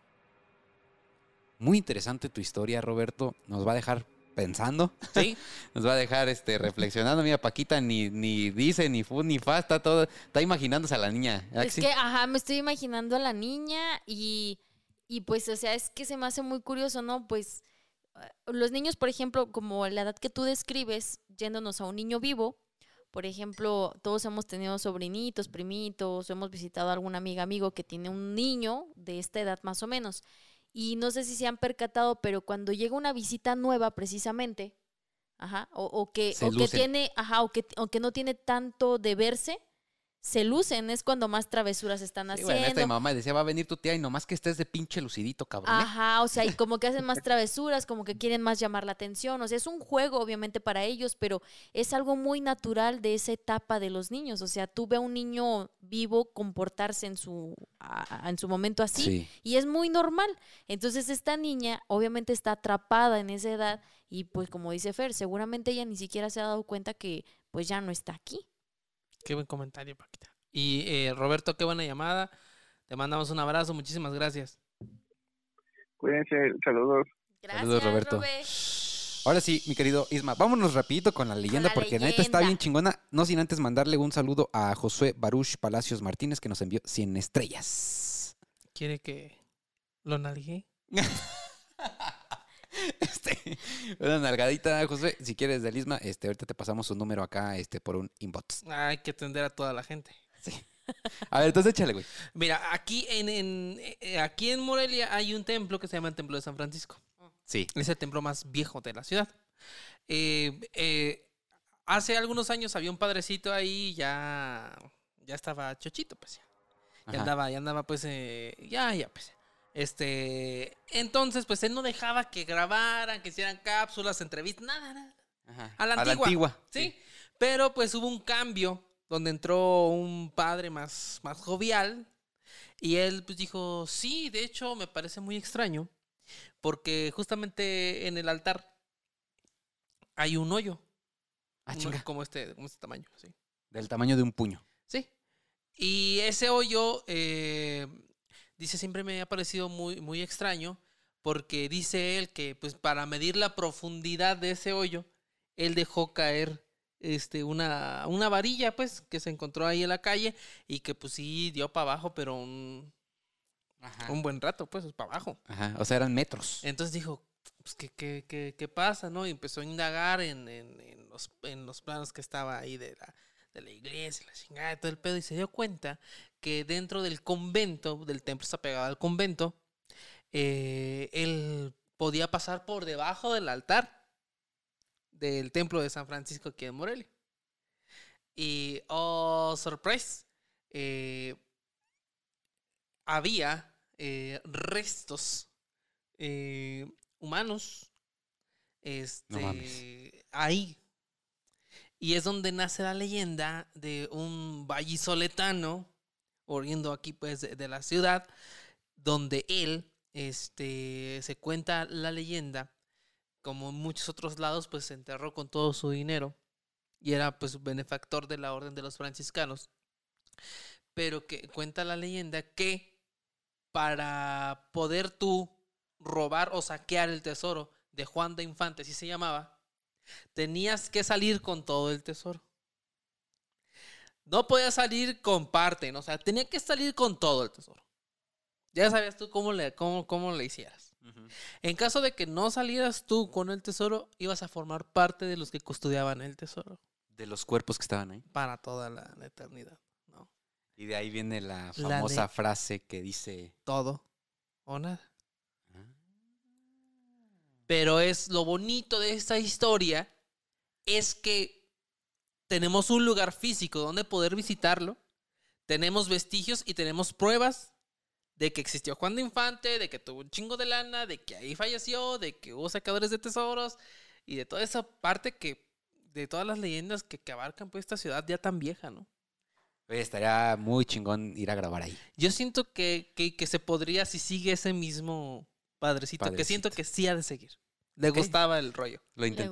Muy interesante tu historia, Roberto. Nos va a dejar pensando. Sí, <laughs> Nos va a dejar este, reflexionando. Mira, Paquita ni, ni dice, ni fu, ni fa, está todo. Está imaginándose a la niña. ¿verdad Es que, ajá, me estoy imaginando a la niña y, y pues, o sea, es que se me hace muy curioso, ¿no? Pues eh, los niños, por ejemplo, como la edad que tú describes, yéndonos a un niño vivo, por ejemplo, todos hemos tenido sobrinitos, primitos, hemos visitado a alguna amiga, amigo que tiene un niño de esta edad más o menos. Y no sé si se han percatado, pero cuando llega una visita nueva precisamente, ajá, o, o que, o que tiene, ajá, o que, o que no tiene tanto de verse, se lucen, es cuando más travesuras están Sí, haciendo. bueno, esta mi mamá decía, va a venir tu tía y nomás que estés de pinche lucidito, cabrón. ¿eh? Ajá, o sea, y <laughs> como que hacen más travesuras, como que quieren más llamar la atención. O sea, es un juego, obviamente, para ellos, pero es algo muy natural de esa etapa de los niños. O sea, tú ve a un niño vivo comportarse en su, a- a- en su momento así, Sí. y es muy normal. Entonces, esta niña, obviamente, está atrapada en esa edad, y pues, como dice Fer, seguramente ella ni siquiera se ha dado cuenta que, pues, ya no está aquí. Qué buen comentario, Paquita. Y eh, Roberto, qué buena llamada. Te mandamos un abrazo, muchísimas gracias. Cuídense, saludos. Gracias, Saludos, Roberto. Robe. Ahora sí, mi querido Isma, vámonos rapidito con la leyenda la porque neta está bien chingona. No sin antes mandarle un saludo a Josué Baruch Palacios Martínez que nos envió 100 estrellas. ¿Quiere que lo nalgue? <laughs> <laughs> Este, una nalgadita, Josué. Si quieres del Isma, este, ahorita te pasamos su número acá este, por un inbox. Hay que atender a toda la gente. A ver, entonces échale, güey. Mira, aquí en, en- eh, aquí en Morelia hay un templo que se llama el Templo de San Francisco. Sí. Es el templo más viejo de la ciudad. Eh, eh, hace algunos años había un padrecito ahí, ya, ya estaba chochito, pues ya. Ya Ajá. andaba, ya andaba, pues, eh, ya, ya, pues. Este, entonces, pues él no dejaba que grabaran, que hicieran cápsulas, entrevistas, nada, nada. Ajá. A la antigua. ¿sí? Pero pues hubo un cambio donde entró un padre más, más jovial y él pues dijo, sí, de hecho me parece muy extraño porque justamente en el altar hay un hoyo. Ah, un- como este, como este tamaño, sí. Del tamaño de un puño. Sí. Y ese hoyo, eh, dice, siempre me ha parecido muy, muy extraño, porque dice él que, pues, para medir la profundidad de ese hoyo, él dejó caer este, una, una varilla, pues, que se encontró ahí en la calle, y que, pues, sí, dio para abajo, pero un, Ajá. un buen rato, pues, para abajo. Ajá. O sea, eran metros. Entonces dijo, pues, ¿qué, qué, qué, qué pasa, no? Y empezó a indagar en, en, en los, en los planos que estaba ahí de la, de la iglesia, la chingada, y todo el pedo, y se dio cuenta que dentro del convento, del templo está pegado al convento, eh, él podía pasar por debajo del altar del templo de San Francisco aquí en Morelia. Y, oh, surprise, eh, había eh, restos eh, humanos este, ahí. Y es donde nace la leyenda de un vallisoletano, oriendo aquí pues de, la ciudad, donde él, este, se cuenta la leyenda, como en muchos otros lados, pues se enterró con todo su dinero y era pues benefactor de la orden de los franciscanos. Pero que cuenta la leyenda que para poder tú robar o saquear el tesoro de Juan de Infante, así se llamaba, tenías que salir con todo el tesoro. No podías salir con parte, ¿no? o sea, tenía que salir con todo el tesoro. Ya sabías tú cómo le, cómo, cómo le hicieras. En caso de que no salieras tú con el tesoro, ibas a formar parte de los que custodiaban el tesoro De los cuerpos que estaban ahí. para toda la, la eternidad, ¿no? Y de ahí viene la famosa frase que dice. Todo o nada. "Ah, Pero es lo bonito de esta historia es que tenemos un lugar físico donde poder visitarlo, tenemos vestigios y tenemos pruebas de que existió Juan de Infante, de que tuvo un chingo de lana, de que ahí falleció, de que hubo sacadores de tesoros y de toda esa parte que de todas las leyendas que, que abarcan pues esta ciudad ya tan vieja, ¿no? Oye, estaría muy chingón ir a grabar ahí. Yo siento que, que, que se podría si sigue ese mismo padrecito, que siento que sí ha de seguir. Le gustaba el rollo. Lo Le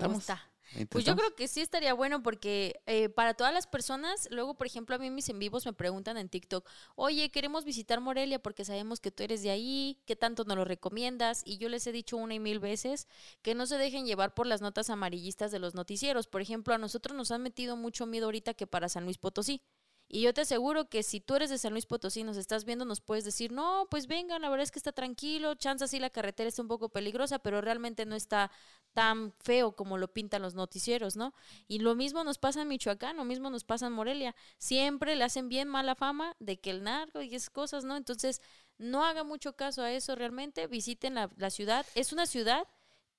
intentamos. Pues yo creo que sí estaría bueno porque eh, para todas las personas, luego, por ejemplo, a mí mis en vivos me preguntan en TikTok, oye, queremos visitar Morelia porque sabemos que tú eres de ahí, ¿qué tanto nos lo recomiendas? Y yo les he dicho una y mil veces que no se dejen llevar por las notas amarillistas de los noticieros. Por ejemplo, a nosotros nos han metido mucho miedo ahorita que para San Luis Potosí. Y yo te aseguro que si tú eres de San Luis Potosí, nos estás viendo, nos puedes decir, no, pues vengan, la verdad es que está tranquilo, chance sí la carretera está un poco peligrosa, pero realmente no está tan feo como lo pintan los noticieros, ¿no? Y lo mismo nos pasa en Michoacán, lo mismo nos pasa en Morelia. Siempre le hacen bien mala fama de que el narco y esas cosas, ¿no? Entonces, no haga mucho caso a eso realmente, visiten la ciudad. Es una ciudad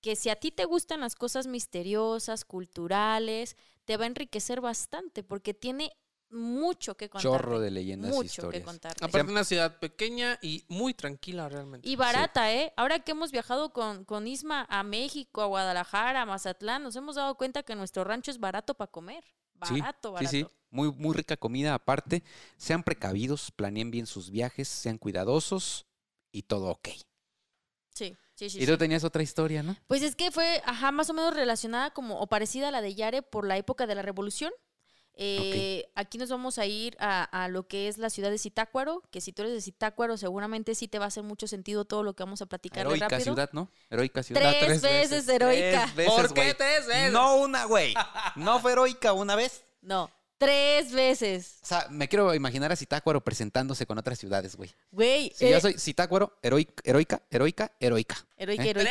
que si a ti te gustan las cosas misteriosas, culturales, te va a enriquecer bastante porque tiene mucho que contar. Chorro de leyendas y mucho historias. que contar. Aparte, una ciudad pequeña y muy tranquila realmente. Y barata, ¿eh? Ahora que hemos viajado con, con Isma a México, a Guadalajara, a Mazatlán, nos hemos dado cuenta que nuestro rancho es barato para comer. Sí, Barato, barato. Sí, sí, muy, muy rica comida aparte. Sean precavidos, planeen bien sus viajes, sean cuidadosos y todo ok. Sí, sí, sí, y sí. tú tenías otra historia, ¿no? Pues es que fue, ajá, más o menos relacionada como, o parecida a la de Yare por la época de la revolución. Eh, Aquí nos vamos a ir a, a lo que es la ciudad de Zitácuaro, que si tú eres de Zitácuaro seguramente sí te va a hacer mucho sentido todo lo que vamos a platicar Heroica rápido. ciudad, ¿no? Heroica ciudad. Tres, tres veces, veces. heroica. Tres veces, ¿Por qué tres veces? No una, güey. No fue heroica una vez. No, tres veces. O sea, me quiero imaginar a Zitácuaro presentándose con otras ciudades, güey. Güey, Si eh, yo soy Zitácuaro, heroica, heroica, heroica, heroica. heroica, ¿Eh? heroica, heroica.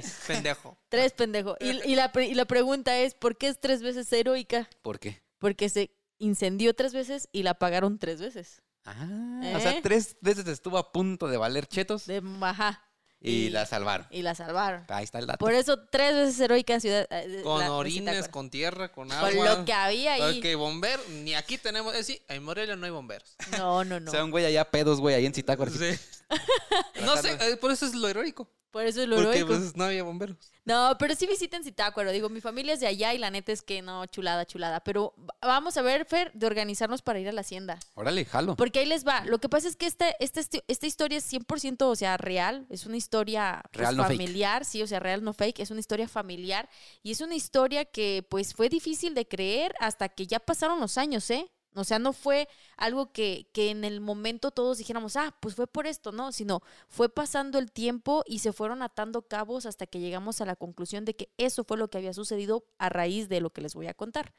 Tres, pendejo. Tres, pendejo. Y, y la, y la pregunta es, ¿por qué es tres veces heroica? ¿Por qué? Porque se incendió tres veces y la apagaron tres veces. Ah, o ¿Eh? sea, tres veces estuvo a punto de valer chetos De, ajá. y, y- la salvaron. Y la salvaron. Ahí está el dato. Por eso, tres veces heroica ciudad. eh, Con la- orines, con tierra, con agua. Con lo que había ahí. Ok, bomberos. Ni aquí tenemos. Eh, sí, en Morelia no hay bomberos. No, no, no. O sea, un güey allá pedos, güey, ahí en Zitácuaro. Sí. <laughs> no sé, eh, por eso es lo heroico. Por eso es lo Porque heroico. pues, no había bomberos. No, pero sí visiten Zitácuaro. Digo, mi familia es de allá y la neta es que no, chulada, chulada. Pero va- vamos a ver, Fer, de organizarnos para ir a la hacienda. Órale, jalo. Porque ahí les va. Lo que pasa es que esta, esta, esta historia es 100%, o sea, real. Es una historia pues, Real, no fake. familiar, sí, o sea, real, no fake. Es una historia familiar. Y es una historia que, pues, fue difícil de creer hasta que ya pasaron los años, ¿eh? O sea, no fue algo que, que en el momento todos dijéramos, ah, pues fue por esto, no, sino fue pasando el tiempo y se fueron atando cabos hasta que llegamos a la conclusión de que eso fue lo que había sucedido a raíz de lo que les voy a contar.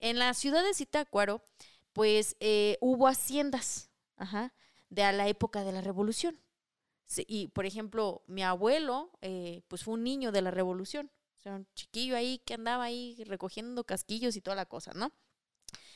En la ciudad de Zitácuaro, pues eh, hubo haciendas, ajá, de a la época de la revolución. Sí, Y, por ejemplo, mi abuelo, eh, pues fue un niño de la revolución. O sea, un chiquillo ahí que andaba ahí recogiendo casquillos y toda la cosa, ¿no?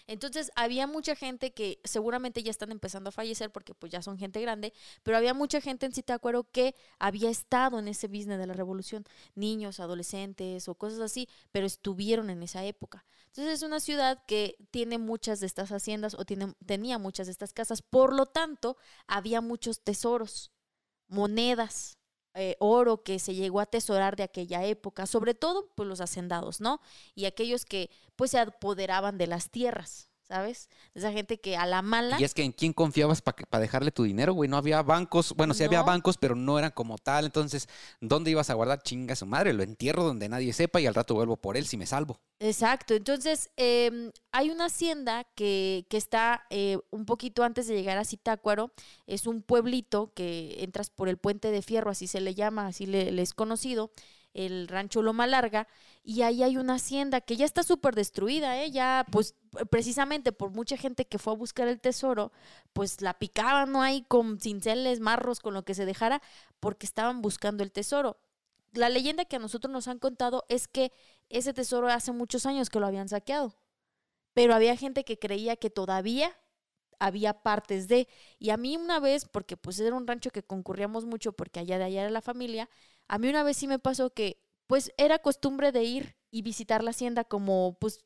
Entonces, había mucha gente que seguramente ya están empezando a fallecer porque pues ya son gente grande, pero había mucha gente en Zitácuaro que había estado en ese business de la revolución, niños, adolescentes o cosas así, pero estuvieron en esa época. Entonces, es una ciudad que tiene muchas de estas haciendas o tiene, tenía muchas de estas casas, por lo tanto, había muchos tesoros, monedas, eh, oro que se llegó a atesorar de aquella época, sobre todo pues los hacendados, ¿no? Y aquellos que pues se apoderaban de las tierras, ¿sabes? Esa gente que a la mala Y es que en quién confiabas para dejarle tu dinero, güey. No había bancos. Bueno, sí había bancos, pero no eran como tal. Entonces, ¿dónde ibas a guardar? Chinga su madre. Lo entierro donde nadie sepa y al rato vuelvo por él si me salvo. Exacto, entonces em, hay una hacienda que, que está eh, un poquito antes de llegar a Zitácuaro, es un pueblito que entras por el puente de fierro, así se le llama, así le, le es conocido, el rancho Loma Larga, y ahí hay una hacienda que ya está súper destruida, ¿eh? ya pues precisamente por mucha gente que fue a buscar el tesoro, pues la picaban, ¿no? Ahí con cinceles, marros, con lo que se dejara, porque estaban buscando el tesoro. La leyenda que a nosotros nos han contado es que ese tesoro hace muchos años que lo habían saqueado. Pero había gente que creía que todavía había partes de. Y a mí una vez, porque pues era un rancho que concurríamos mucho, porque allá de allá era la familia, a mí una vez sí me pasó que pues era costumbre de ir y visitar la hacienda como pues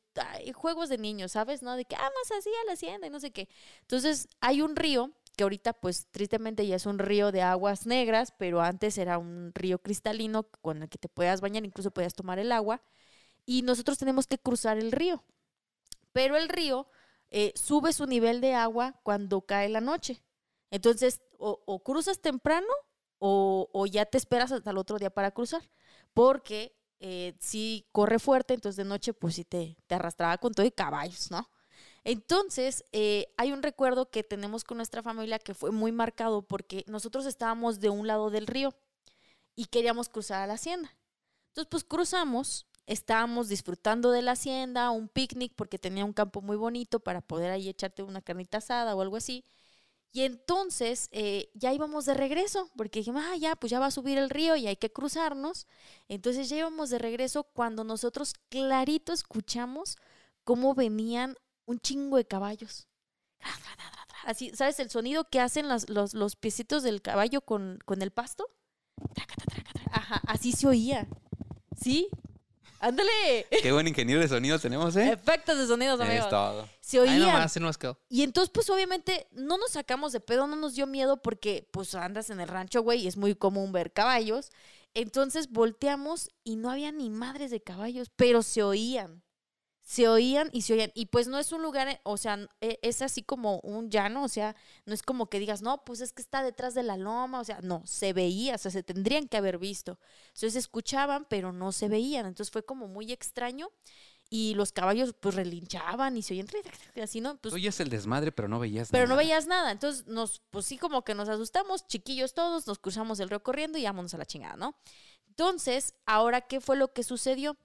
juegos de niños, ¿sabes? ¿No? De que, ah, más así a la hacienda y no sé qué. Entonces hay un río que ahorita pues tristemente ya es un río de aguas negras, pero antes era un río cristalino con el que te puedas bañar, incluso podías tomar el agua, y nosotros tenemos que cruzar el río. Pero el río eh, sube su nivel de agua cuando cae la noche. Entonces, o, cruzas temprano o ya te esperas hasta el otro día para cruzar, porque eh, sí corre fuerte, entonces de noche pues sí te, te arrastraba con todo y caballos, ¿no? Entonces, eh, hay un recuerdo que tenemos con nuestra familia que fue muy marcado porque nosotros estábamos de un lado del río y queríamos cruzar a la hacienda. Entonces, pues cruzamos, estábamos disfrutando de la hacienda, un picnic porque tenía un campo muy bonito para poder ahí echarte una carnita asada o algo así. Y entonces eh, ya íbamos de regreso, porque dijimos, ah, ya, pues ya va a subir el río y hay que cruzarnos. Entonces ya íbamos de regreso cuando nosotros clarito escuchamos cómo venían un chingo de caballos. Así, ¿sabes el sonido que hacen los, los, piecitos del caballo con, con el pasto? Ajá, así se oía. ¿Sí? ¡Ándale! Qué buen ingeniero de sonido tenemos, ¿eh? Efectos de sonidos, Es todo. Se Ahí oía. nomás, así nos quedó. Y entonces, pues obviamente no nos sacamos de pedo, no nos dio miedo porque pues andas en el rancho, güey, y es muy común ver caballos. Entonces volteamos y no había ni madres de caballos, pero se oían. Se oían y se oían. Y pues no es un lugar, eh, o sea, e- es así como un llano, o sea, no es como que digas, no, pues es que está detrás de la loma, o sea, no, se veía, o sea, se tendrían que haber visto. Entonces se escuchaban, pero no se veían. Entonces fue como muy extraño. Y los caballos pues relinchaban y se oían así, ¿no? Pues, el desmadre, pero no veías pero no nada. veías nada. Entonces, nos, pues sí, como que nos asustamos, chiquillos todos, nos cruzamos el río corriendo y vámonos a la chingada, ¿no? Entonces, ahora, ¿qué fue lo que sucedió?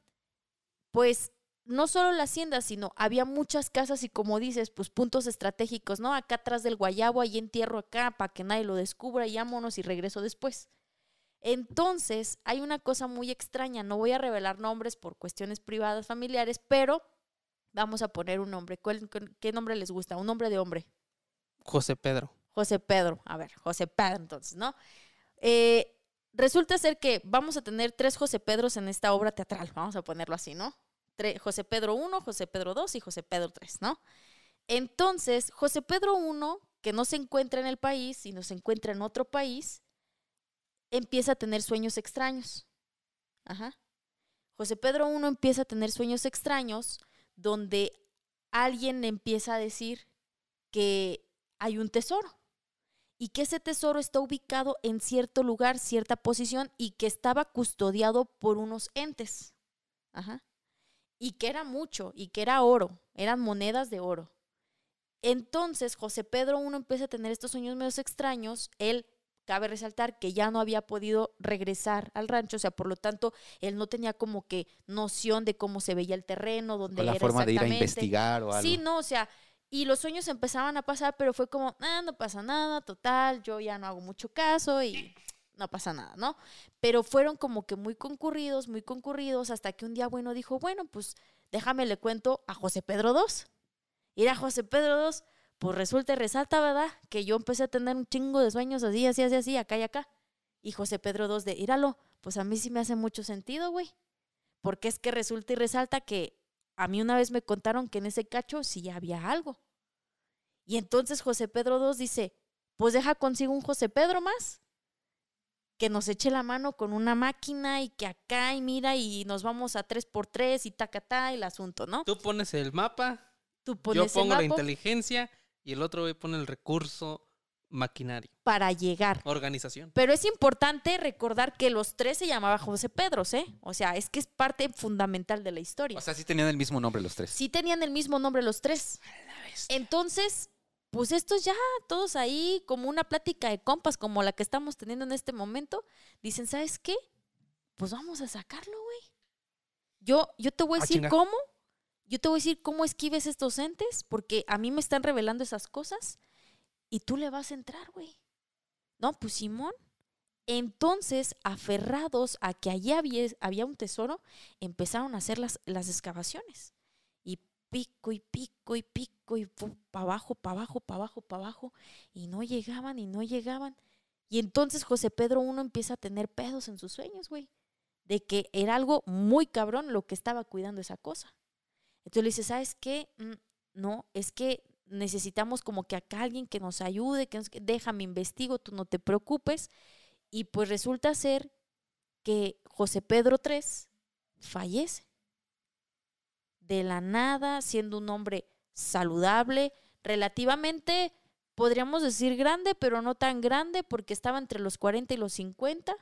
Pues no solo la hacienda, sino había muchas casas y como dices, pues puntos estratégicos, ¿no? Acá atrás del guayabo, ahí entierro acá para que nadie lo descubra y vámonos y regreso después. Entonces, hay una cosa muy extraña, no voy a revelar nombres por cuestiones privadas, familiares, pero vamos a poner un nombre. ¿Cuál- ¿Qué nombre les gusta? Un nombre de hombre. José Pedro. José Pedro. A ver, José Pedro, entonces, ¿no? Eh, resulta ser que vamos a tener tres José Pedros en esta obra teatral, vamos a ponerlo así, ¿no? José Pedro 1, José Pedro 2 y José Pedro 3, ¿no? Entonces, José Pedro 1, que no se encuentra en el país, sino se encuentra en otro país, empieza a tener sueños extraños. Ajá. José Pedro 1 empieza a tener sueños extraños donde alguien empieza a decir que hay un tesoro y que ese tesoro está ubicado en cierto lugar, cierta posición y que estaba custodiado por unos entes. Ajá. Y que era mucho y que era oro, eran monedas de oro. Entonces José Pedro uno empieza a tener estos sueños medios extraños. Él, cabe resaltar que ya no había podido regresar al rancho, o sea, por lo tanto, él no tenía como que noción de cómo se veía el terreno, dónde O la era forma de ir a investigar o algo. Sí, no, o sea, y los sueños empezaban a pasar, pero fue como, ah, no pasa nada, total, yo ya no hago mucho caso y no pasa nada, ¿no? Pero fueron como que muy concurridos, muy concurridos, hasta que un día, bueno, dijo, bueno, pues déjame le cuento a José Pedro II. Ir a José Pedro II, pues resulta y resalta, ¿verdad? Que yo empecé a tener un chingo de sueños así, así, así, así, acá y acá. Y José Pedro II de, íralo, pues a mí sí me hace mucho sentido, güey. Porque es que resulta y resalta que a mí una vez me contaron que en ese cacho sí había algo. Y entonces José Pedro II dice, pues deja consigo un José Pedro más, que nos eche la mano con una máquina y que acá y mira y nos vamos a tres por tres y tacatá el asunto, ¿no? Tú pones el mapa, Tú yo el pongo la inteligencia y el otro pone el recurso maquinario. para llegar. Organización. Pero es importante recordar que los tres se llamaban José Pedros, ¿eh? O sea, es que es parte fundamental de la historia. O sea, sí tenían el mismo nombre los tres. sí tenían el mismo nombre los tres. Entonces, pues estos ya, todos ahí, como una plática de compas, como la que estamos teniendo en este momento, dicen, ¿sabes qué? Pues vamos a sacarlo, güey. Yo, yo te voy a Ah, decir cómo. Yo te voy a decir cómo esquives estos entes, porque a mí me están revelando esas cosas y tú le vas a entrar, güey. No, pues Simón. Entonces, aferrados a que allí había, había un tesoro, empezaron a hacer las, las excavaciones. Pico y pico y pico y para abajo, para abajo, para abajo, para abajo. Y no llegaban y no llegaban. Y entonces José Pedro uno empieza a tener pedos en sus sueños, güey. De que era algo muy cabrón lo que estaba cuidando esa cosa. Entonces le dice, ¿sabes qué? Mm, no, es que necesitamos como que acá alguien que nos ayude, que nos, déjame investigo, tú no te preocupes. Y pues resulta ser que José Pedro III fallece. De la nada, siendo un hombre saludable, relativamente, podríamos decir grande, pero no tan grande, porque estaba entre los 40 y los 50.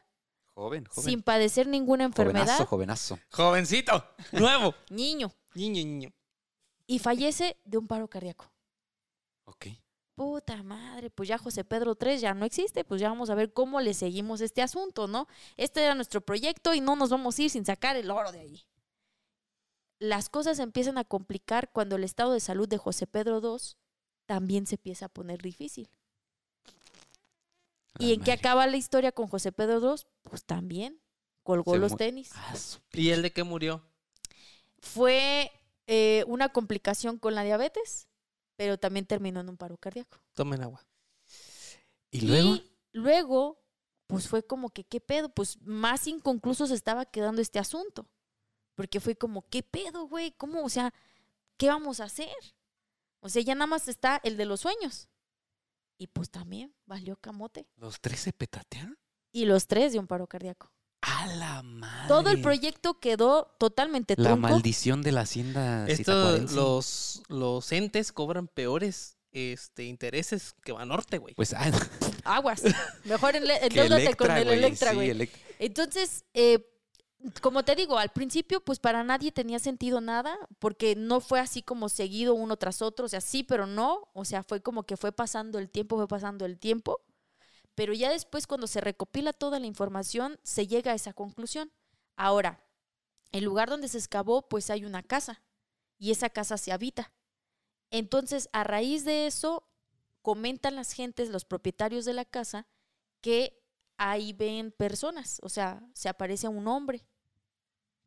Joven, joven. sin padecer ninguna enfermedad, Jovenazo, jovenazo. Jovencito, nuevo. <laughs> niño, Niño, niño. y fallece de un paro cardíaco. Ok. Puta madre, pues ya José Pedro III ya no existe, pues ya vamos a ver cómo le seguimos este asunto, ¿no? Este era nuestro proyecto y no nos vamos a ir sin sacar el oro de ahí. Las cosas empiezan a complicar cuando el estado de salud de José Pedro II también se empieza a poner difícil. La ¿Y en qué acaba la historia con José Pedro II? Pues también colgó Se los tenis. ¿Y él de qué murió? Fue eh, una complicación con la diabetes, pero también terminó en un paro cardíaco. Tomen agua. Y luego, Y luego, pues fue como que, ¿qué pedo? Pues más inconcluso se estaba quedando este asunto. Porque fue como, ¿qué pedo, güey? ¿Cómo? O sea, ¿qué vamos a hacer? O sea, ya nada más está el de los sueños. Y pues también valió camote. ¿los tres se petatearon? Y los tres de un paro cardíaco. ¡A la madre! Todo el proyecto quedó totalmente La maldición de la hacienda Esto, los, los entes cobran peores este, intereses que Banorte, güey. Pues, ah, <laughs> Aguas. Mejor en que endeúdate con el güey, Electra, sí, güey. Entonces, eh, como te digo, al principio, pues para nadie tenía sentido nada, porque no fue así como seguido uno tras otro, o sea, sí, pero no, o sea, fue como que fue pasando el tiempo, fue pasando el tiempo, pero ya después cuando se recopila toda la información, se llega a esa conclusión. Ahora, el lugar donde se excavó, pues hay una casa, y esa casa se habita. Entonces, a raíz de eso, comentan las gentes, los propietarios de la casa, que ahí ven personas, o sea, se aparece un hombre.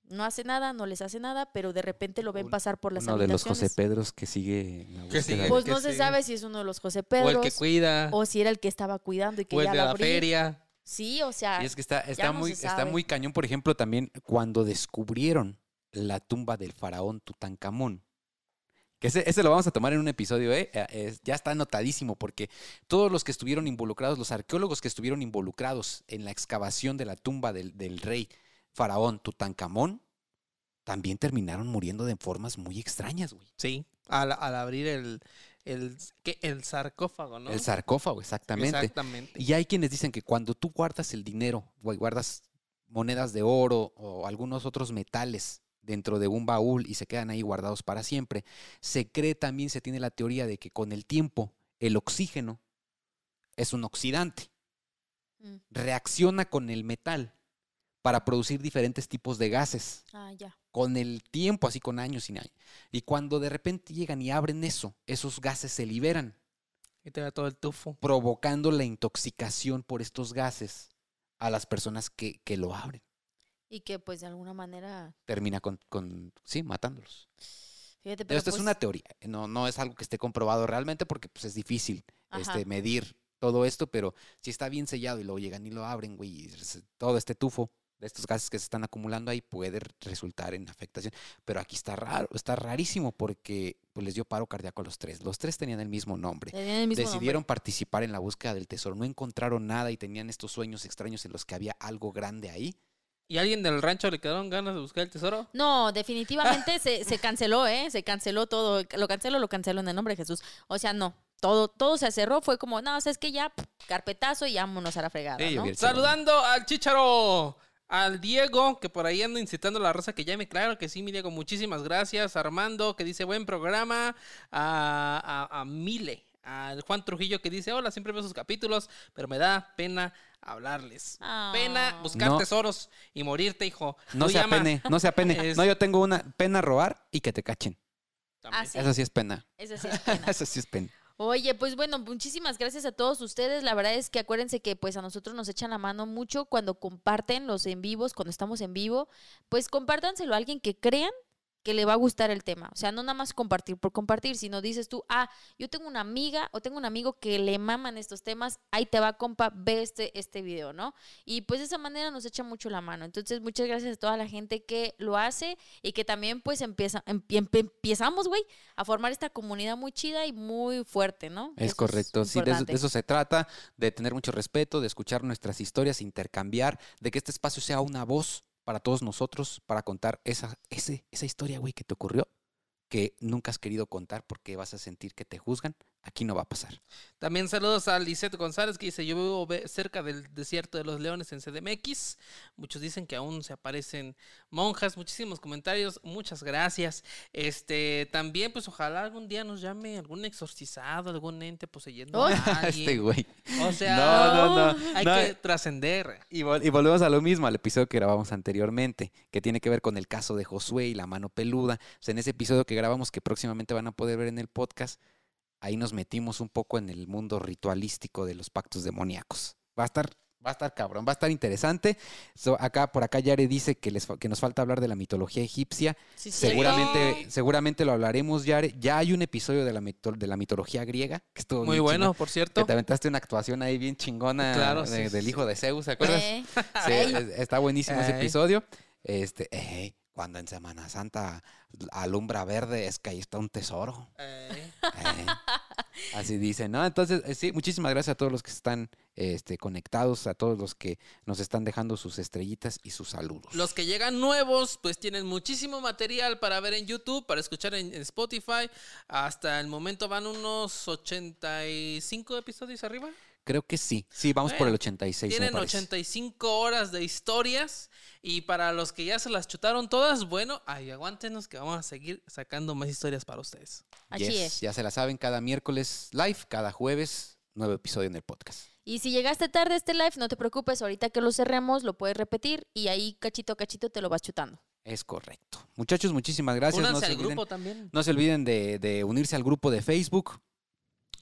No hace nada, no les hace nada, pero de repente lo ven pasar por las Uno de los José habitaciones. Pedros que sigue en la Que búsqueda sigue. Pues no se sabe si es uno de los José o Pedros el que cuida, o si era el que estaba cuidando y que o el ya de la feria. Sí, o sea, Y es que está, está, no muy, se está sabe. muy cañón, por ejemplo, también cuando descubrieron la tumba del faraón Tutankamón. Que ese, ese lo vamos a tomar en un episodio, ¿eh? Eh, ya está anotadísimo, porque todos los que estuvieron involucrados, los arqueólogos que estuvieron involucrados en la excavación de la tumba del, del rey faraón Tutankamón, también terminaron muriendo de formas muy extrañas, güey. Sí, al, al abrir el, el, el sarcófago, ¿no? El sarcófago, exactamente. Exactamente. Y hay quienes dicen que cuando tú guardas el dinero, güey, guardas monedas de oro o algunos otros metales dentro de un baúl y se quedan ahí guardados para siempre, se cree también, se tiene la teoría de que con el tiempo el oxígeno es un oxidante, mm, reacciona con el metal para producir diferentes tipos de gases ah, ya. con el tiempo, así con años y años. Y cuando de repente llegan y abren eso, esos gases se liberan Y te da todo el tufo. provocando la intoxicación por estos gases a las personas que, que lo abren. Y que pues de alguna manera, Termina con, con sí, matándolos. fíjate, Pero esto es pues, una teoría, no, no es algo que esté comprobado realmente porque pues, es difícil Ajá. este, medir todo esto, pero si está bien sellado y luego llegan y lo abren, güey, y todo este tufo de estos gases que se están acumulando ahí puede resultar en afectación. Pero aquí está raro, está rarísimo porque pues, les dio paro cardíaco a los tres. Los tres tenían el mismo nombre. tenían el mismo nombre. Decidieron participar en la búsqueda del tesoro. No encontraron nada y tenían estos sueños extraños en los que había algo grande ahí. ¿Y a alguien del rancho le quedaron ganas de buscar el tesoro? No, definitivamente <laughs> se, se canceló, ¿eh? Se canceló todo. Lo cancelo, lo cancelo en el nombre de Jesús. O sea, no. Todo, todo se cerró. Fue como, no, o sea, es que ya, pff, carpetazo y vámonos a la fregada, Sí, ¿no? hubiera- Saludando al Chicharo, al Diego, que por ahí anda incitando a la raza que llame. Claro que sí, mi Diego, muchísimas gracias. Armando, que dice buen programa. A, a, a Mile, al Juan Trujillo, que dice hola, siempre veo sus capítulos, pero me da pena hablarles. Pena Ah. buscar No. tesoros y morirte, hijo. No se apene, no se apene. <laughs> Es- No, yo tengo una pena robar y que te cachen. Ah, sí. Eso sí es pena. Eso sí es pena. <laughs> Eso sí es pena. Oye, pues bueno, muchísimas gracias a todos ustedes. La verdad es que acuérdense que pues a nosotros nos echan la mano mucho cuando comparten los en vivos, cuando estamos en vivo, pues compártanselo a alguien que crean que le va a gustar el tema. O sea, no nada más compartir por compartir, sino dices tú, ah, yo tengo una amiga o tengo un amigo que le maman estos temas, ahí te va, compa, ve este, este video, ¿no? Y pues de esa manera nos echa mucho la mano. Entonces, muchas gracias a toda la gente que lo hace y que también pues empieza, em- em- empezamos, güey, a formar esta comunidad muy chida y muy fuerte, ¿no? Es Eso correcto, sí, de eso, de eso se trata, de tener mucho respeto, de escuchar nuestras historias, intercambiar, de que este espacio sea una voz para todos nosotros, para contar esa, ese, esa historia, güey, que te ocurrió, que nunca has querido contar porque vas a sentir que te juzgan. Aquí no va a pasar. También saludos a Lisette González que dice, yo vivo cerca del desierto de los leones en CDMX. Muchos dicen que aún se aparecen monjas. Muchísimos comentarios. Muchas gracias. Este, también, pues ojalá algún día nos llame algún exorcizado, algún ente poseyendo a. <laughs> Este güey. O sea, No, no, no. hay que trascender. Y, vol- y volvemos a lo mismo, al episodio que grabamos anteriormente, que tiene que ver con el caso de Josué y la mano peluda. O sea, en ese episodio que grabamos, que próximamente van a poder ver en el podcast, ahí nos metimos un poco en el mundo ritualístico de los pactos demoníacos. Va a estar, va a estar cabrón, va a estar interesante. So, acá, por acá Yare dice que, les, que nos falta hablar de la mitología egipcia. Sí, Seguramente, cierto. seguramente lo hablaremos, Yare. Ya hay un episodio de la, mito- de la mitología griega que estuvo Muy bueno, chingón, por Que cierto. te aventaste una actuación ahí bien chingona Claro, de- sí, del sí, hijo de Zeus, ¿te acuerdas? Eh, <laughs> Sí, está buenísimo ese Ey. episodio. Este, ey, cuando en Semana Santa alumbra verde, es que ahí está un tesoro. Eh. Así dicen, ¿no? Entonces, eh, sí, muchísimas gracias a todos los que están este, conectados, a todos los que nos están dejando sus estrellitas y sus saludos. Los que llegan nuevos, pues tienen muchísimo material para ver en YouTube, para escuchar en, en Spotify. Hasta el momento van unos 85 episodios arriba. Creo que sí. Sí, vamos por el Bueno, 86. me Tienen parece. 85 horas de historias. Y para los que ya se las chutaron todas, bueno, ay, aguántenos que vamos a seguir sacando más historias para ustedes. Así Yes, es. Ya se la saben, cada miércoles live, cada jueves, nuevo episodio en el podcast. Y si llegaste tarde a este live, no te preocupes, ahorita que lo cerremos, lo puedes repetir y ahí cachito a cachito te lo vas chutando. Es correcto. Muchachos, muchísimas gracias. Únanse no se al olviden- grupo también. No se olviden de, de unirse al grupo de Facebook.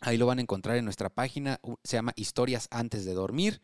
Ahí lo van a encontrar en nuestra página. Se llama Historias antes de dormir.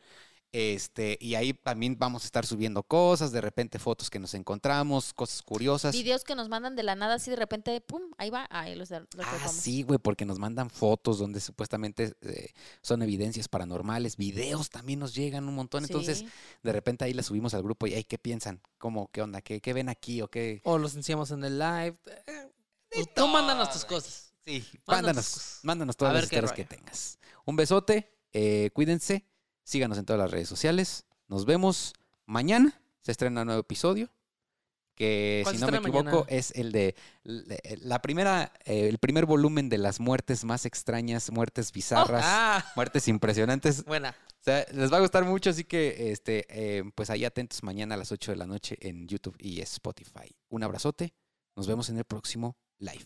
Este, y ahí también vamos a estar subiendo cosas, de repente fotos que nos encontramos, cosas curiosas. Videos que nos mandan de la nada, así de repente, pum, ahí va, ahí los, los Ah, tocamos. sí, güey, porque nos mandan fotos donde supuestamente eh, son evidencias paranormales. Videos también nos llegan un montón. Entonces, de repente ahí las subimos al grupo y, ay, ¿qué piensan? ¿Cómo? ¿Qué onda? ¿Qué, qué ven aquí? ¿O qué? O los enseñamos en el live. Eh, Tú mándanos tus cosas. Sí, Mándanos mándanos, todas las historias que tengas. Un besote, eh, cuídense, síganos en todas las redes sociales. Nos vemos mañana. Se estrena un nuevo episodio. Que ¿Cuál si no me equivoco mañana? es el de la primera, eh, el primer volumen de las muertes más extrañas, muertes bizarras, Ah, muertes impresionantes. buena. O sea, les va a gustar mucho, así que este, eh, pues ahí atentos mañana a las 8 de la noche en YouTube y Spotify. Un abrazote. Nos vemos en el próximo live.